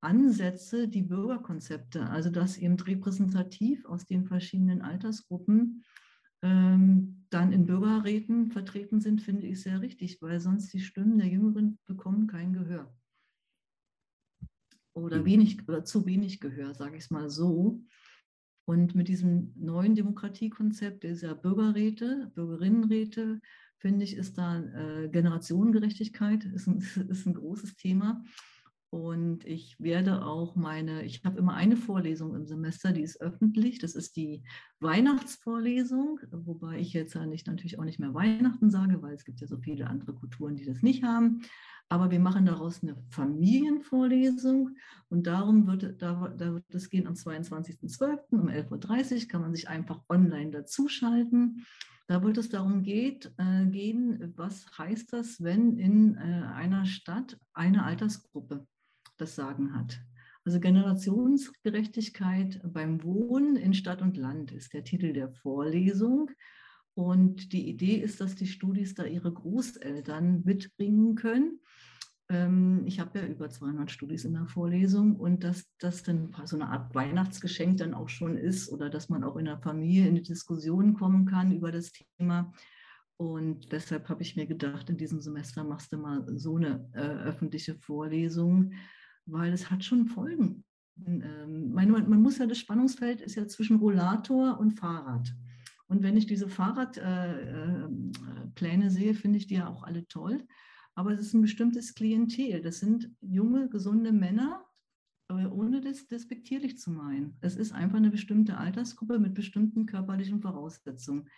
Ansätze, die Bürgerkonzepte, also dass eben repräsentativ aus den verschiedenen Altersgruppen ähm, dann in Bürgerräten vertreten sind, finde ich sehr richtig, weil sonst die Stimmen der Jüngeren bekommen kein Gehör oder mhm. wenig oder zu wenig Gehör, sage ich es mal so. Und mit diesem neuen Demokratiekonzept dieser Bürgerräte, Bürgerinnenräte, finde ich, ist da äh, Generationengerechtigkeit ist ein, ist ein großes Thema. Und ich werde auch meine, ich habe immer eine Vorlesung im Semester, die ist öffentlich. Das ist die Weihnachtsvorlesung, wobei ich jetzt ja nicht, natürlich auch nicht mehr Weihnachten sage, weil es gibt ja so viele andere Kulturen, die das nicht haben. Aber wir machen daraus eine Familienvorlesung und darum wird, da, da wird es gehen am 22.12. um 11.30 Uhr, kann man sich einfach online dazuschalten. Da wird es darum geht, äh, gehen, was heißt das, wenn in äh, einer Stadt eine Altersgruppe das Sagen hat. Also Generationsgerechtigkeit beim Wohnen in Stadt und Land ist der Titel der Vorlesung. Und die Idee ist, dass die Studis da ihre Großeltern mitbringen können. Ähm, ich habe ja über 200 Studis in der Vorlesung und dass das dann so eine Art Weihnachtsgeschenk dann auch schon ist oder dass man auch in der Familie in die Diskussion kommen kann über das Thema. Und deshalb habe ich mir gedacht, in diesem Semester machst du mal so eine äh, öffentliche Vorlesung, weil es hat schon Folgen. Ähm, meine, man muss ja, das Spannungsfeld ist ja zwischen Rollator und Fahrrad. Und wenn ich diese Fahrradpläne äh, äh, sehe, finde ich die ja auch alle toll. Aber es ist ein bestimmtes Klientel. Das sind junge, gesunde Männer, äh, ohne das despektierlich zu meinen. Es ist einfach eine bestimmte Altersgruppe mit bestimmten körperlichen Voraussetzungen.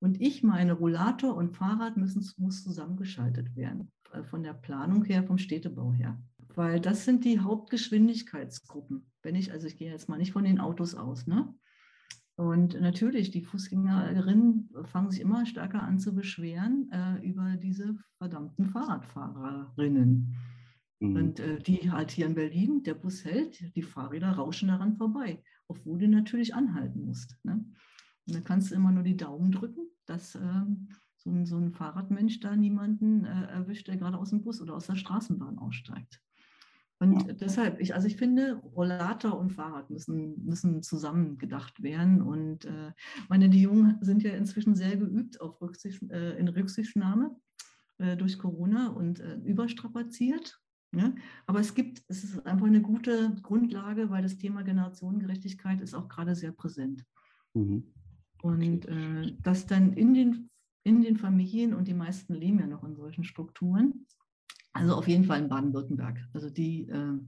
Und ich meine, Rollator und Fahrrad müssen muss zusammengeschaltet werden, von der Planung her, vom Städtebau her weil das sind die Hauptgeschwindigkeitsgruppen. Wenn ich, also ich gehe jetzt mal nicht von den Autos aus, ne? Und natürlich, die Fußgängerinnen fangen sich immer stärker an zu beschweren äh, über diese verdammten Fahrradfahrerinnen. Mhm. Und äh, die halt hier in Berlin, der Bus hält, die Fahrräder rauschen daran vorbei, obwohl du natürlich anhalten musst. Ne? Und dann kannst du immer nur die Daumen drücken, dass äh, so, ein, so ein Fahrradmensch da niemanden äh, erwischt, der gerade aus dem Bus oder aus der Straßenbahn aussteigt. Und ja. deshalb, ich, also ich finde, Rollator und Fahrrad müssen, müssen zusammen gedacht werden. Und äh, meine, die Jungen sind ja inzwischen sehr geübt auf Rücksicht, äh, in Rücksichtnahme äh, durch Corona und äh, überstrapaziert. Ne? Aber es gibt, es ist einfach eine gute Grundlage, weil das Thema Generationengerechtigkeit ist auch gerade sehr präsent. Mhm. Und äh, das dann in den, in den Familien, und die meisten leben ja noch in solchen Strukturen, also auf jeden Fall in Baden-Württemberg. Also die, äh,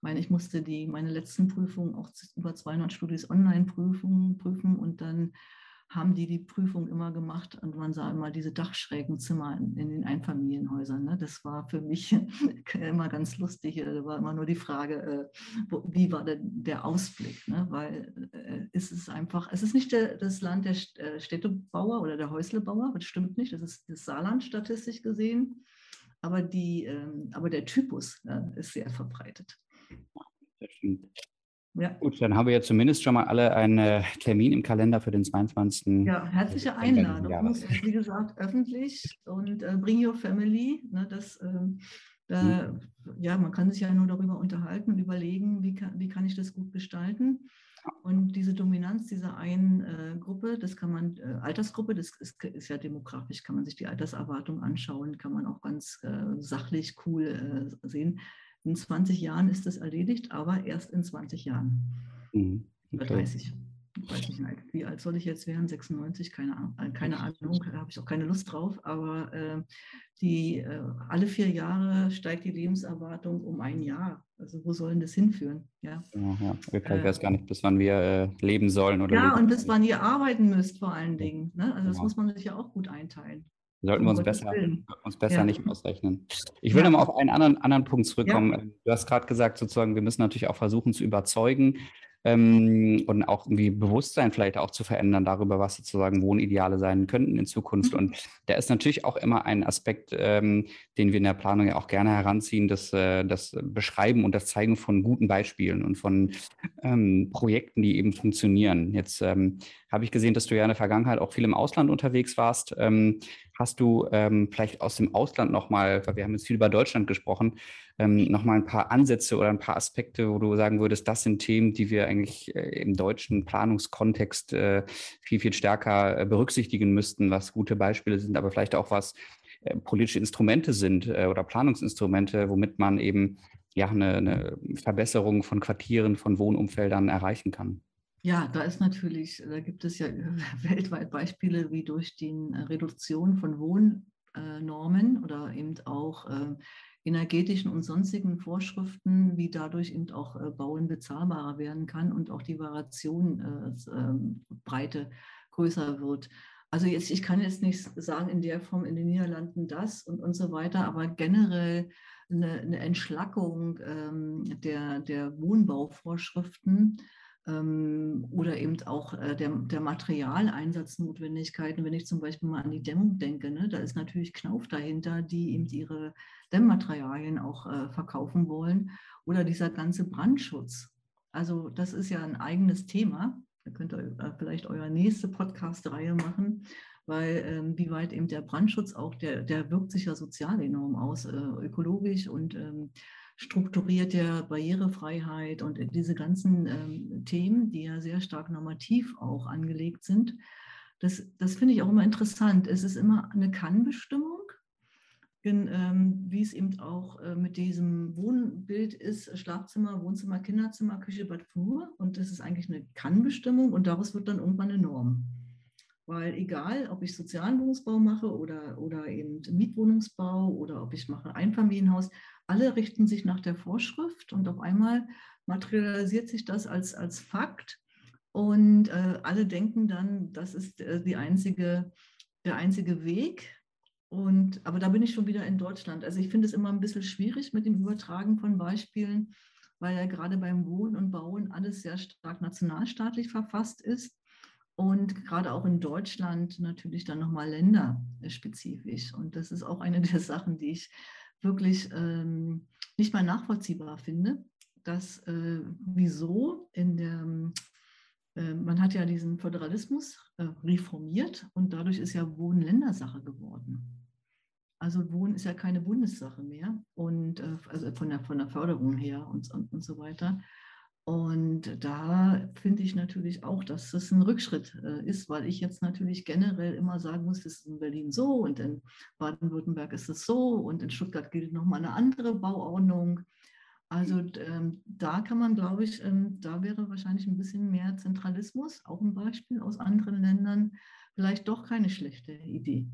meine, ich musste die, meine letzten Prüfungen, auch über 200 Studis Online-Prüfungen prüfen und dann haben die die Prüfung immer gemacht und man sah immer diese dachschrägen Zimmer in, in den Einfamilienhäusern. Ne? Das war für mich immer ganz lustig. Da war immer nur die Frage, äh, wo, wie war denn der Ausblick? Ne? Weil äh, es ist einfach, es ist nicht der, das Land der äh, Städtebauer oder der Häuslebauer, das stimmt nicht, das ist das Saarland statistisch gesehen aber, die, ähm, aber der Typus äh, ist sehr verbreitet. Das stimmt. Ja. Gut, dann haben wir ja zumindest schon mal alle einen Termin im Kalender für den 22. Ja, herzliche Einladung. Wie gesagt, öffentlich und äh, Bring Your Family. Ne, das, ähm, äh, mhm. Ja, man kann sich ja nur darüber unterhalten und überlegen, wie kann, wie kann ich das gut gestalten. Und diese Dominanz dieser einen äh, Gruppe, das kann man, äh, Altersgruppe, das ist, ist, ja demografisch, kann man sich die Alterserwartung anschauen, kann man auch ganz äh, sachlich cool äh, sehen. In 20 Jahren ist das erledigt, aber erst in 20 Jahren. Mhm. Okay. Oder 30. Weiß nicht, wie alt soll ich jetzt werden? 96, keine, Ahnung, äh, keine Ahnung, da habe ich auch keine Lust drauf. Aber äh, die, äh, alle vier Jahre steigt die Lebenserwartung um ein Jahr. Also wo sollen das hinführen? Ja, ja, ja. Ich äh, weiß gar nicht, bis wann wir äh, leben sollen. Oder ja, und bis wann ihr arbeiten müsst vor allen Dingen. Ne? Also das ja. muss man sich ja auch gut einteilen. Sollten wir uns besser, uns besser ja. nicht ausrechnen. Ich will ja. nochmal auf einen anderen, anderen Punkt zurückkommen. Ja. Du hast gerade gesagt, sozusagen, wir müssen natürlich auch versuchen zu überzeugen ähm, und auch irgendwie Bewusstsein vielleicht auch zu verändern darüber, was sozusagen Wohnideale sein könnten in Zukunft. Mhm. Und der ist natürlich auch immer ein Aspekt, ähm, den wir in der Planung ja auch gerne heranziehen, das, äh, das Beschreiben und das Zeigen von guten Beispielen und von ähm, Projekten, die eben funktionieren. Jetzt ähm, habe ich gesehen, dass du ja in der Vergangenheit auch viel im Ausland unterwegs warst. Hast du ähm, vielleicht aus dem Ausland nochmal, weil wir haben jetzt viel über Deutschland gesprochen, ähm, nochmal ein paar Ansätze oder ein paar Aspekte, wo du sagen würdest, das sind Themen, die wir eigentlich äh, im deutschen Planungskontext äh, viel, viel stärker äh, berücksichtigen müssten, was gute Beispiele sind, aber vielleicht auch was äh, politische Instrumente sind äh, oder Planungsinstrumente, womit man eben ja eine, eine Verbesserung von Quartieren, von Wohnumfeldern erreichen kann. Ja, da ist natürlich, da gibt es ja weltweit Beispiele, wie durch die Reduktion von Wohnnormen oder eben auch energetischen und sonstigen Vorschriften, wie dadurch eben auch äh, Bauen bezahlbarer werden kann und auch die Variationenbreite äh, größer wird. Also jetzt, ich kann jetzt nicht sagen in der Form in den Niederlanden das und, und so weiter, aber generell eine, eine Entschlackung ähm, der, der Wohnbauvorschriften ähm, oder eben auch äh, der, der Materialeinsatznotwendigkeiten. Wenn ich zum Beispiel mal an die Dämmung denke, ne, da ist natürlich Knauf dahinter, die eben ihre Dämmmaterialien auch äh, verkaufen wollen. Oder dieser ganze Brandschutz. Also das ist ja ein eigenes Thema. Da könnt ihr äh, vielleicht eure nächste Podcast-Reihe machen, weil ähm, wie weit eben der Brandschutz auch, der, der wirkt sich ja sozial enorm aus, äh, ökologisch und ähm, strukturiert der Barrierefreiheit und diese ganzen ähm, Themen, die ja sehr stark normativ auch angelegt sind. Das, das finde ich auch immer interessant. Es ist immer eine Kannbestimmung, ähm, wie es eben auch äh, mit diesem Wohnbild ist, Schlafzimmer, Wohnzimmer, Kinderzimmer, Küche, Bad, Flur. Und das ist eigentlich eine Kannbestimmung und daraus wird dann irgendwann eine Norm. Weil egal, ob ich sozialen Wohnungsbau mache oder, oder eben Mietwohnungsbau oder ob ich mache Einfamilienhaus, alle richten sich nach der Vorschrift und auf einmal materialisiert sich das als, als Fakt und äh, alle denken dann, das ist äh, die einzige, der einzige Weg. Und, aber da bin ich schon wieder in Deutschland. Also ich finde es immer ein bisschen schwierig mit dem Übertragen von Beispielen, weil ja gerade beim Wohnen und Bauen alles sehr stark nationalstaatlich verfasst ist und gerade auch in Deutschland natürlich dann nochmal länderspezifisch. Und das ist auch eine der Sachen, die ich wirklich ähm, nicht mal nachvollziehbar finde, dass äh, wieso in der, äh, man hat ja diesen Föderalismus äh, reformiert und dadurch ist ja Wohnen Ländersache geworden. Also Wohnen ist ja keine Bundessache mehr und äh, also von der, von der Förderung her und, und, und so weiter. Und da finde ich natürlich auch, dass das ein Rückschritt äh, ist, weil ich jetzt natürlich generell immer sagen muss, das ist in Berlin so und in Baden-Württemberg ist es so und in Stuttgart gilt nochmal eine andere Bauordnung. Also ähm, da kann man, glaube ich, ähm, da wäre wahrscheinlich ein bisschen mehr Zentralismus, auch ein Beispiel aus anderen Ländern, vielleicht doch keine schlechte Idee.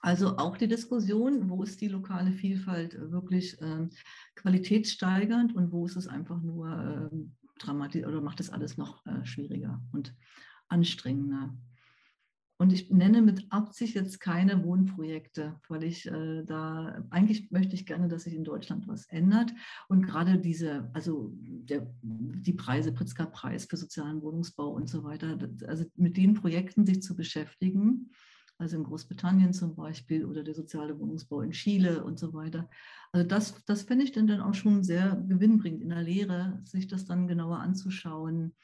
Also auch die Diskussion, wo ist die lokale Vielfalt äh, wirklich ähm, qualitätssteigernd und wo ist es einfach nur ähm, dramatisch oder macht es alles noch äh, schwieriger und anstrengender. Und ich nenne mit Absicht jetzt keine Wohnprojekte, weil ich äh, da, eigentlich möchte ich gerne, dass sich in Deutschland was ändert. Und gerade diese, also der, die Preise, Pritzker-Preis für sozialen Wohnungsbau und so weiter, also mit den Projekten sich zu beschäftigen, also in Großbritannien zum Beispiel oder der soziale Wohnungsbau in Chile und so weiter. Also das, das finde ich dann, dann auch schon sehr gewinnbringend in der Lehre, sich das dann genauer anzuschauen.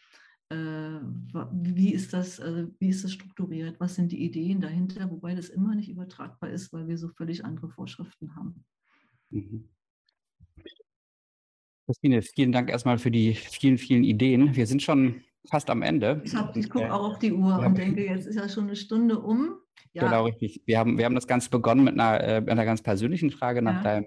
Äh, wie, ist das, äh, wie ist das strukturiert? Was sind die Ideen dahinter? Wobei das immer nicht übertragbar ist, weil wir so völlig andere Vorschriften haben. Mhm. Christine, vielen Dank erstmal für die vielen, vielen Ideen. Wir sind schon fast am Ende. Ich, ich gucke auch auf die Uhr ja. und denke, jetzt ist ja schon eine Stunde um. Ja. Genau, richtig. Wir haben, wir haben das Ganze begonnen mit einer, äh, einer ganz persönlichen Frage nach ja. deinem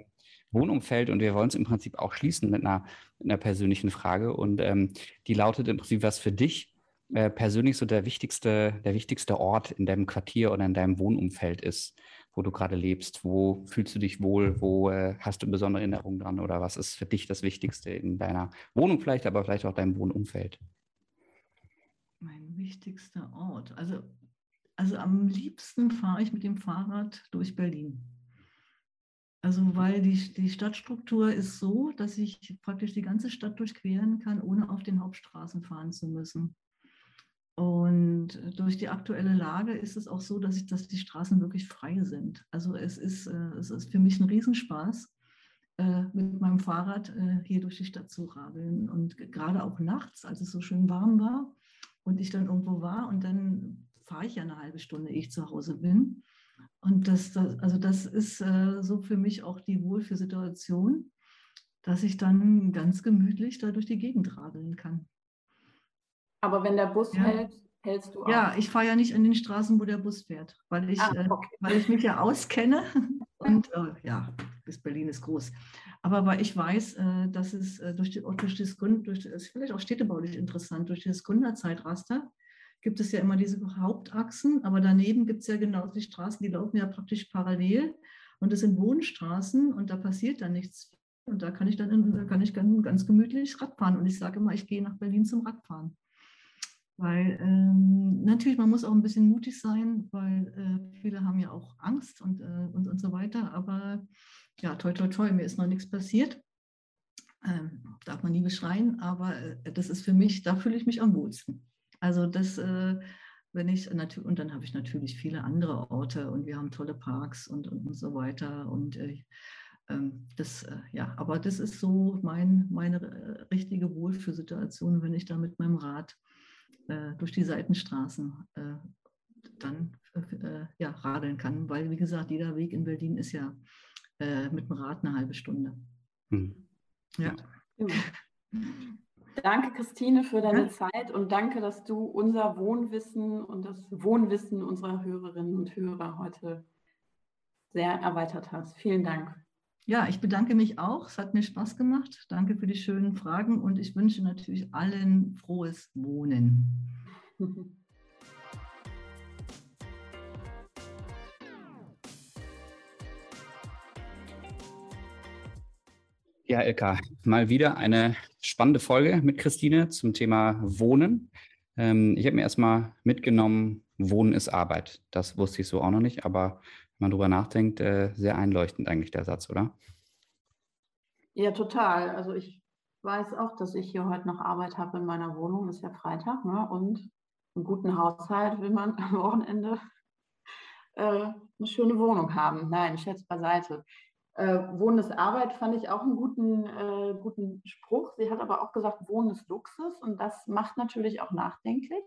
Wohnumfeld und wir wollen es im Prinzip auch schließen mit einer, mit einer persönlichen Frage. Und ähm, die lautet im Prinzip, was für dich äh, persönlich so der wichtigste, der wichtigste Ort in deinem Quartier oder in deinem Wohnumfeld ist, wo du gerade lebst. Wo fühlst du dich wohl? Wo äh, hast du besondere Erinnerungen dran? Oder was ist für dich das Wichtigste in deiner Wohnung vielleicht, aber vielleicht auch deinem Wohnumfeld? Mein wichtigster Ort. Also also am liebsten fahre ich mit dem Fahrrad durch Berlin. Also weil die, die Stadtstruktur ist so, dass ich praktisch die ganze Stadt durchqueren kann, ohne auf den Hauptstraßen fahren zu müssen. Und durch die aktuelle Lage ist es auch so, dass, ich, dass die Straßen wirklich frei sind. Also es ist, äh, es ist für mich ein Riesenspaß, äh, mit meinem Fahrrad äh, hier durch die Stadt zu radeln. Und gerade auch nachts, als es so schön warm war und ich dann irgendwo war und dann fahre ich ja eine halbe Stunde, ehe ich zu Hause bin. Und das, das also das ist äh, so für mich auch die Wohlfühlsituation, dass ich dann ganz gemütlich da durch die Gegend radeln kann. Aber wenn der Bus ja. hält, hältst du auch? Ja, ich fahre ja nicht an den Straßen, wo der Bus fährt, weil ich, ah, äh, okay. äh, weil ich mich ja auskenne. Und äh, ja, bis Berlin ist groß. Aber weil ich weiß, äh, dass es äh, durch, die, durch das durch, ist vielleicht auch städtebaulich interessant, durch das Gründerzeitraster gibt es ja immer diese Hauptachsen, aber daneben gibt es ja genau die Straßen, die laufen ja praktisch parallel und das sind Wohnstraßen und da passiert dann nichts. Und da kann ich dann da kann ich ganz gemütlich Radfahren und ich sage immer, ich gehe nach Berlin zum Radfahren. Weil ähm, natürlich, man muss auch ein bisschen mutig sein, weil äh, viele haben ja auch Angst und, äh, und, und so weiter. Aber ja, toi, toi, toi, mir ist noch nichts passiert. Ähm, darf man nie beschreien, aber äh, das ist für mich, da fühle ich mich am wohlsten. Also das, äh, wenn ich, und dann habe ich natürlich viele andere Orte und wir haben tolle Parks und, und, und so weiter. Und äh, ähm, das, äh, ja, aber das ist so mein, meine äh, richtige Wohlfühlsituation, wenn ich da mit meinem Rad äh, durch die Seitenstraßen äh, dann ja, radeln kann. Weil, wie gesagt, jeder Weg in Berlin ist ja mit dem Rad eine halbe Stunde. Hm. Ja. ja. Danke, Christine, für deine ja. Zeit und danke, dass du unser Wohnwissen und das Wohnwissen unserer Hörerinnen und Hörer heute sehr erweitert hast. Vielen Dank. Ja, ich bedanke mich auch. Es hat mir Spaß gemacht. Danke für die schönen Fragen und ich wünsche natürlich allen frohes Wohnen. Ja, Ilka, mal wieder eine spannende Folge mit Christine zum Thema Wohnen. Ähm, ich habe mir erstmal mitgenommen, Wohnen ist Arbeit. Das wusste ich so auch noch nicht, aber wenn man drüber nachdenkt, äh, sehr einleuchtend eigentlich der Satz, oder? Ja, total. Also ich weiß auch, dass ich hier heute noch Arbeit habe in meiner Wohnung. Ist ja Freitag ne? und einen guten Haushalt will man am Wochenende äh, eine schöne Wohnung haben. Nein, Scherz beiseite. Äh, Wohnen ist Arbeit fand ich auch einen guten, äh, guten Spruch. Sie hat aber auch gesagt, Wohnen ist Luxus und das macht natürlich auch nachdenklich.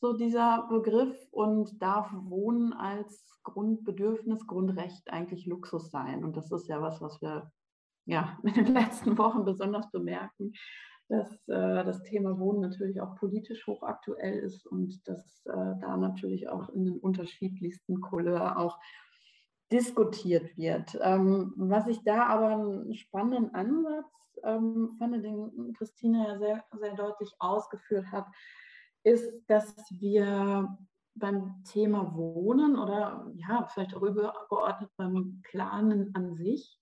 so dieser Begriff und darf Wohnen als Grundbedürfnis, Grundrecht eigentlich Luxus sein. Und das ist ja was, was wir ja in den letzten Wochen besonders bemerken, dass äh, das Thema Wohnen natürlich auch politisch hochaktuell ist und dass äh, da natürlich auch in den unterschiedlichsten Couleur auch diskutiert wird. Ähm, was ich da aber einen spannenden Ansatz ähm, fand, den Christine ja sehr, sehr deutlich ausgeführt hat, ist, dass wir beim Thema Wohnen oder ja, vielleicht auch übergeordnet beim Planen an sich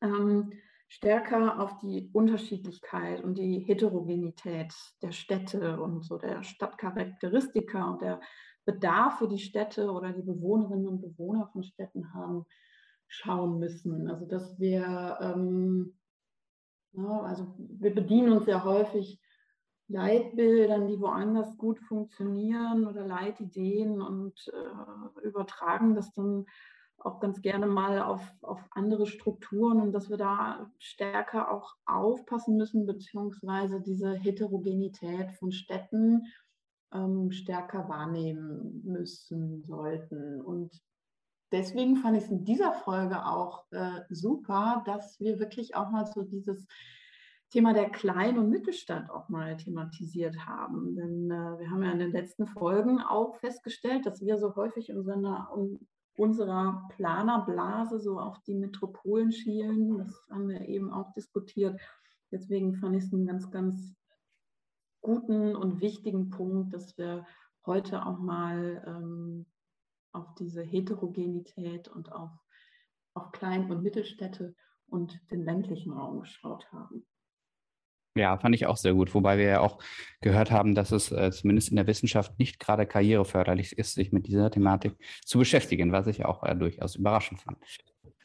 ähm, stärker auf die Unterschiedlichkeit und die Heterogenität der Städte und so der Stadtcharakteristika und der Bedarfe, die Städte oder die Bewohnerinnen und Bewohner von Städten haben, schauen müssen. Also dass wir, ähm, ja, also wir bedienen uns ja häufig Leitbildern, die woanders gut funktionieren oder Leitideen und äh, übertragen das dann auch ganz gerne mal auf, auf andere Strukturen und dass wir da stärker auch aufpassen müssen, beziehungsweise diese Heterogenität von Städten ähm, stärker wahrnehmen müssen sollten. Und deswegen fand ich es in dieser Folge auch äh, super, dass wir wirklich auch mal so dieses Thema der Klein- und Mittelstand auch mal thematisiert haben. Denn äh, wir haben ja in den letzten Folgen auch festgestellt, dass wir so häufig in unserer, in unserer Planerblase so auf die Metropolen schielen. Das haben wir eben auch diskutiert. Deswegen fand ich es einen ganz, ganz guten und wichtigen Punkt, dass wir heute auch mal ähm, auf diese Heterogenität und auf, auf Klein- und Mittelstädte und den ländlichen Raum geschaut haben. Ja, fand ich auch sehr gut. Wobei wir ja auch gehört haben, dass es äh, zumindest in der Wissenschaft nicht gerade karriereförderlich ist, sich mit dieser Thematik zu beschäftigen, was ich auch äh, durchaus überraschend fand.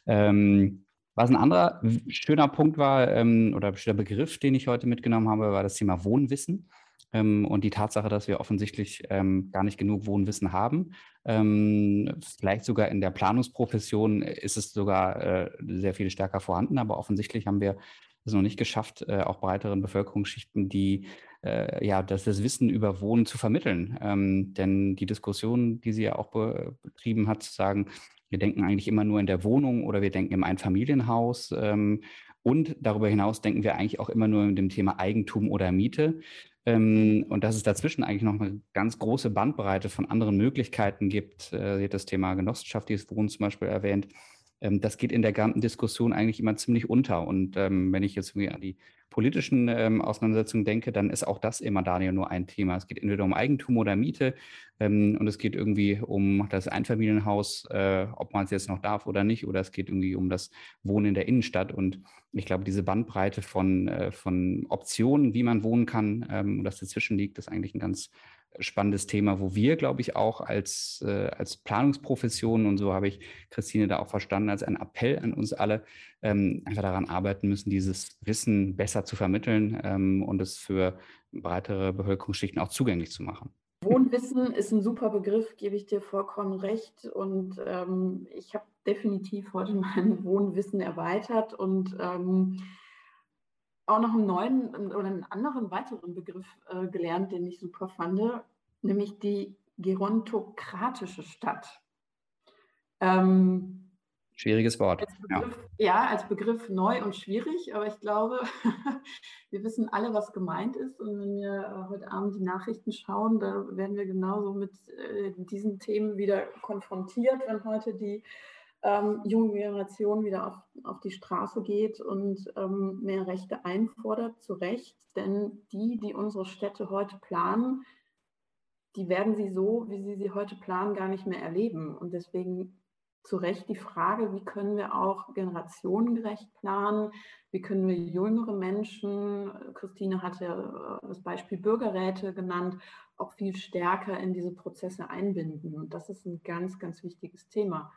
Ähm, was ein anderer schöner Punkt war ähm, oder schöner Begriff, den ich heute mitgenommen habe, war das Thema Wohnwissen ähm, und die Tatsache, dass wir offensichtlich ähm, gar nicht genug Wohnwissen haben. Ähm, vielleicht sogar in der Planungsprofession ist es sogar äh, sehr viel stärker vorhanden, aber offensichtlich haben wir es noch nicht geschafft, äh, auch breiteren Bevölkerungsschichten, die äh, ja, das, das Wissen über Wohnen zu vermitteln. Ähm, denn die Diskussion, die sie ja auch be betrieben hat, zu sagen, wir denken eigentlich immer nur in der Wohnung oder wir denken im Einfamilienhaus. Ähm, und darüber hinaus denken wir eigentlich auch immer nur in dem Thema Eigentum oder Miete. Ähm, und dass es dazwischen eigentlich noch eine ganz große Bandbreite von anderen Möglichkeiten gibt. Äh, das Thema genossenschaftliches Wohnen zum Beispiel erwähnt. Ähm, das geht in der ganzen Diskussion eigentlich immer ziemlich unter. Und ähm, wenn ich jetzt irgendwie an die politischen ähm, Auseinandersetzungen denke, dann ist auch das immer, Daniel, nur ein Thema. Es geht entweder um Eigentum oder Miete ähm, und es geht irgendwie um das Einfamilienhaus, äh, ob man es jetzt noch darf oder nicht, oder es geht irgendwie um das Wohnen in der Innenstadt. Und ich glaube, diese Bandbreite von, äh, von Optionen, wie man wohnen kann ähm, und das dazwischen liegt, ist eigentlich ein ganz spannendes Thema, wo wir, glaube ich, auch als, äh, als Planungsprofession, und so habe ich Christine da auch verstanden, als ein Appell an uns alle, ähm, einfach daran arbeiten müssen, dieses Wissen besser zu vermitteln ähm, und es für breitere Bevölkerungsschichten auch zugänglich zu machen. Wohnwissen ist ein super Begriff, gebe ich dir vollkommen recht. Und ähm, ich habe definitiv heute mein Wohnwissen erweitert und ähm, auch noch einen neuen oder einen anderen weiteren Begriff äh, gelernt, den ich super fand, nämlich die gerontokratische Stadt. Ähm, Schwieriges Wort. Als Begriff, ja. ja. als Begriff neu und schwierig, aber ich glaube, wir wissen alle, was gemeint ist. Und wenn wir äh, heute Abend die Nachrichten schauen, da werden wir genauso mit äh, diesen Themen wieder konfrontiert, wenn heute die ähm, junge Generation wieder auf, auf die Straße geht und ähm, mehr Rechte einfordert, zu Recht. Denn die, die unsere Städte heute planen, die werden sie so, wie sie sie heute planen, gar nicht mehr erleben. Und deswegen zu Recht die Frage, wie können wir auch generationengerecht planen, wie können wir jüngere Menschen, Christine hatte äh, das Beispiel Bürgerräte genannt, auch viel stärker in diese Prozesse einbinden. Und das ist ein ganz, ganz wichtiges Thema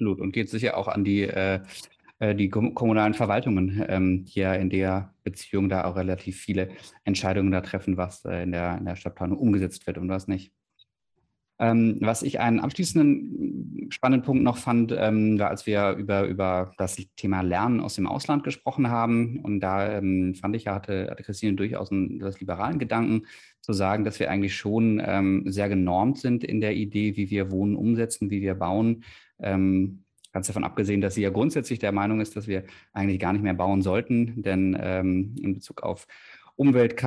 absolut. Und geht sicher auch an die, äh, äh die kommunalen Verwaltungen, ähm, die ja in der Beziehung da auch relativ viele Entscheidungen da treffen, was äh, in, der, in der Stadtplanung umgesetzt wird und was nicht. Ähm, was ich einen abschließenden spannenden Punkt noch fand, ähm, war, als wir über, über das Thema Lernen aus dem Ausland gesprochen haben. Und da ähm, fand ich, hatte, hatte Christine durchaus einen das liberalen Gedanken, zu sagen, dass wir eigentlich schon ähm, sehr genormt sind in der Idee, wie wir Wohnen umsetzen, wie wir bauen. Ähm, ganz davon abgesehen, dass sie ja grundsätzlich der Meinung ist, dass wir eigentlich gar nicht mehr bauen sollten, denn ähm, in Bezug auf Umwelt,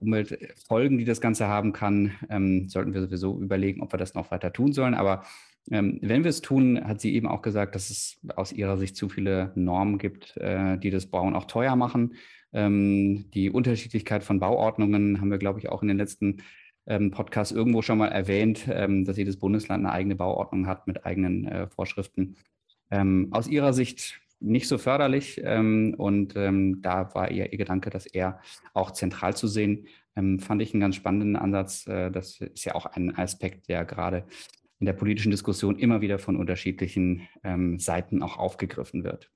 Umweltfolgen, die das Ganze haben kann, ähm, sollten wir sowieso überlegen, ob wir das noch weiter tun sollen. Aber ähm, wenn wir es tun, hat sie eben auch gesagt, dass es aus ihrer Sicht zu viele Normen gibt, äh, die das Bauen auch teuer machen. Ähm, die Unterschiedlichkeit von Bauordnungen haben wir, glaube ich, auch in den letzten ähm, Podcasts irgendwo schon mal erwähnt, ähm, dass jedes Bundesland eine eigene Bauordnung hat mit eigenen äh, Vorschriften. Ähm, aus ihrer Sicht nicht so förderlich. Ähm, und ähm, da war eher ihr Gedanke, das eher auch zentral zu sehen. Ähm, fand ich einen ganz spannenden Ansatz. Äh, das ist ja auch ein Aspekt, der gerade in der politischen Diskussion immer wieder von unterschiedlichen ähm, Seiten auch aufgegriffen wird.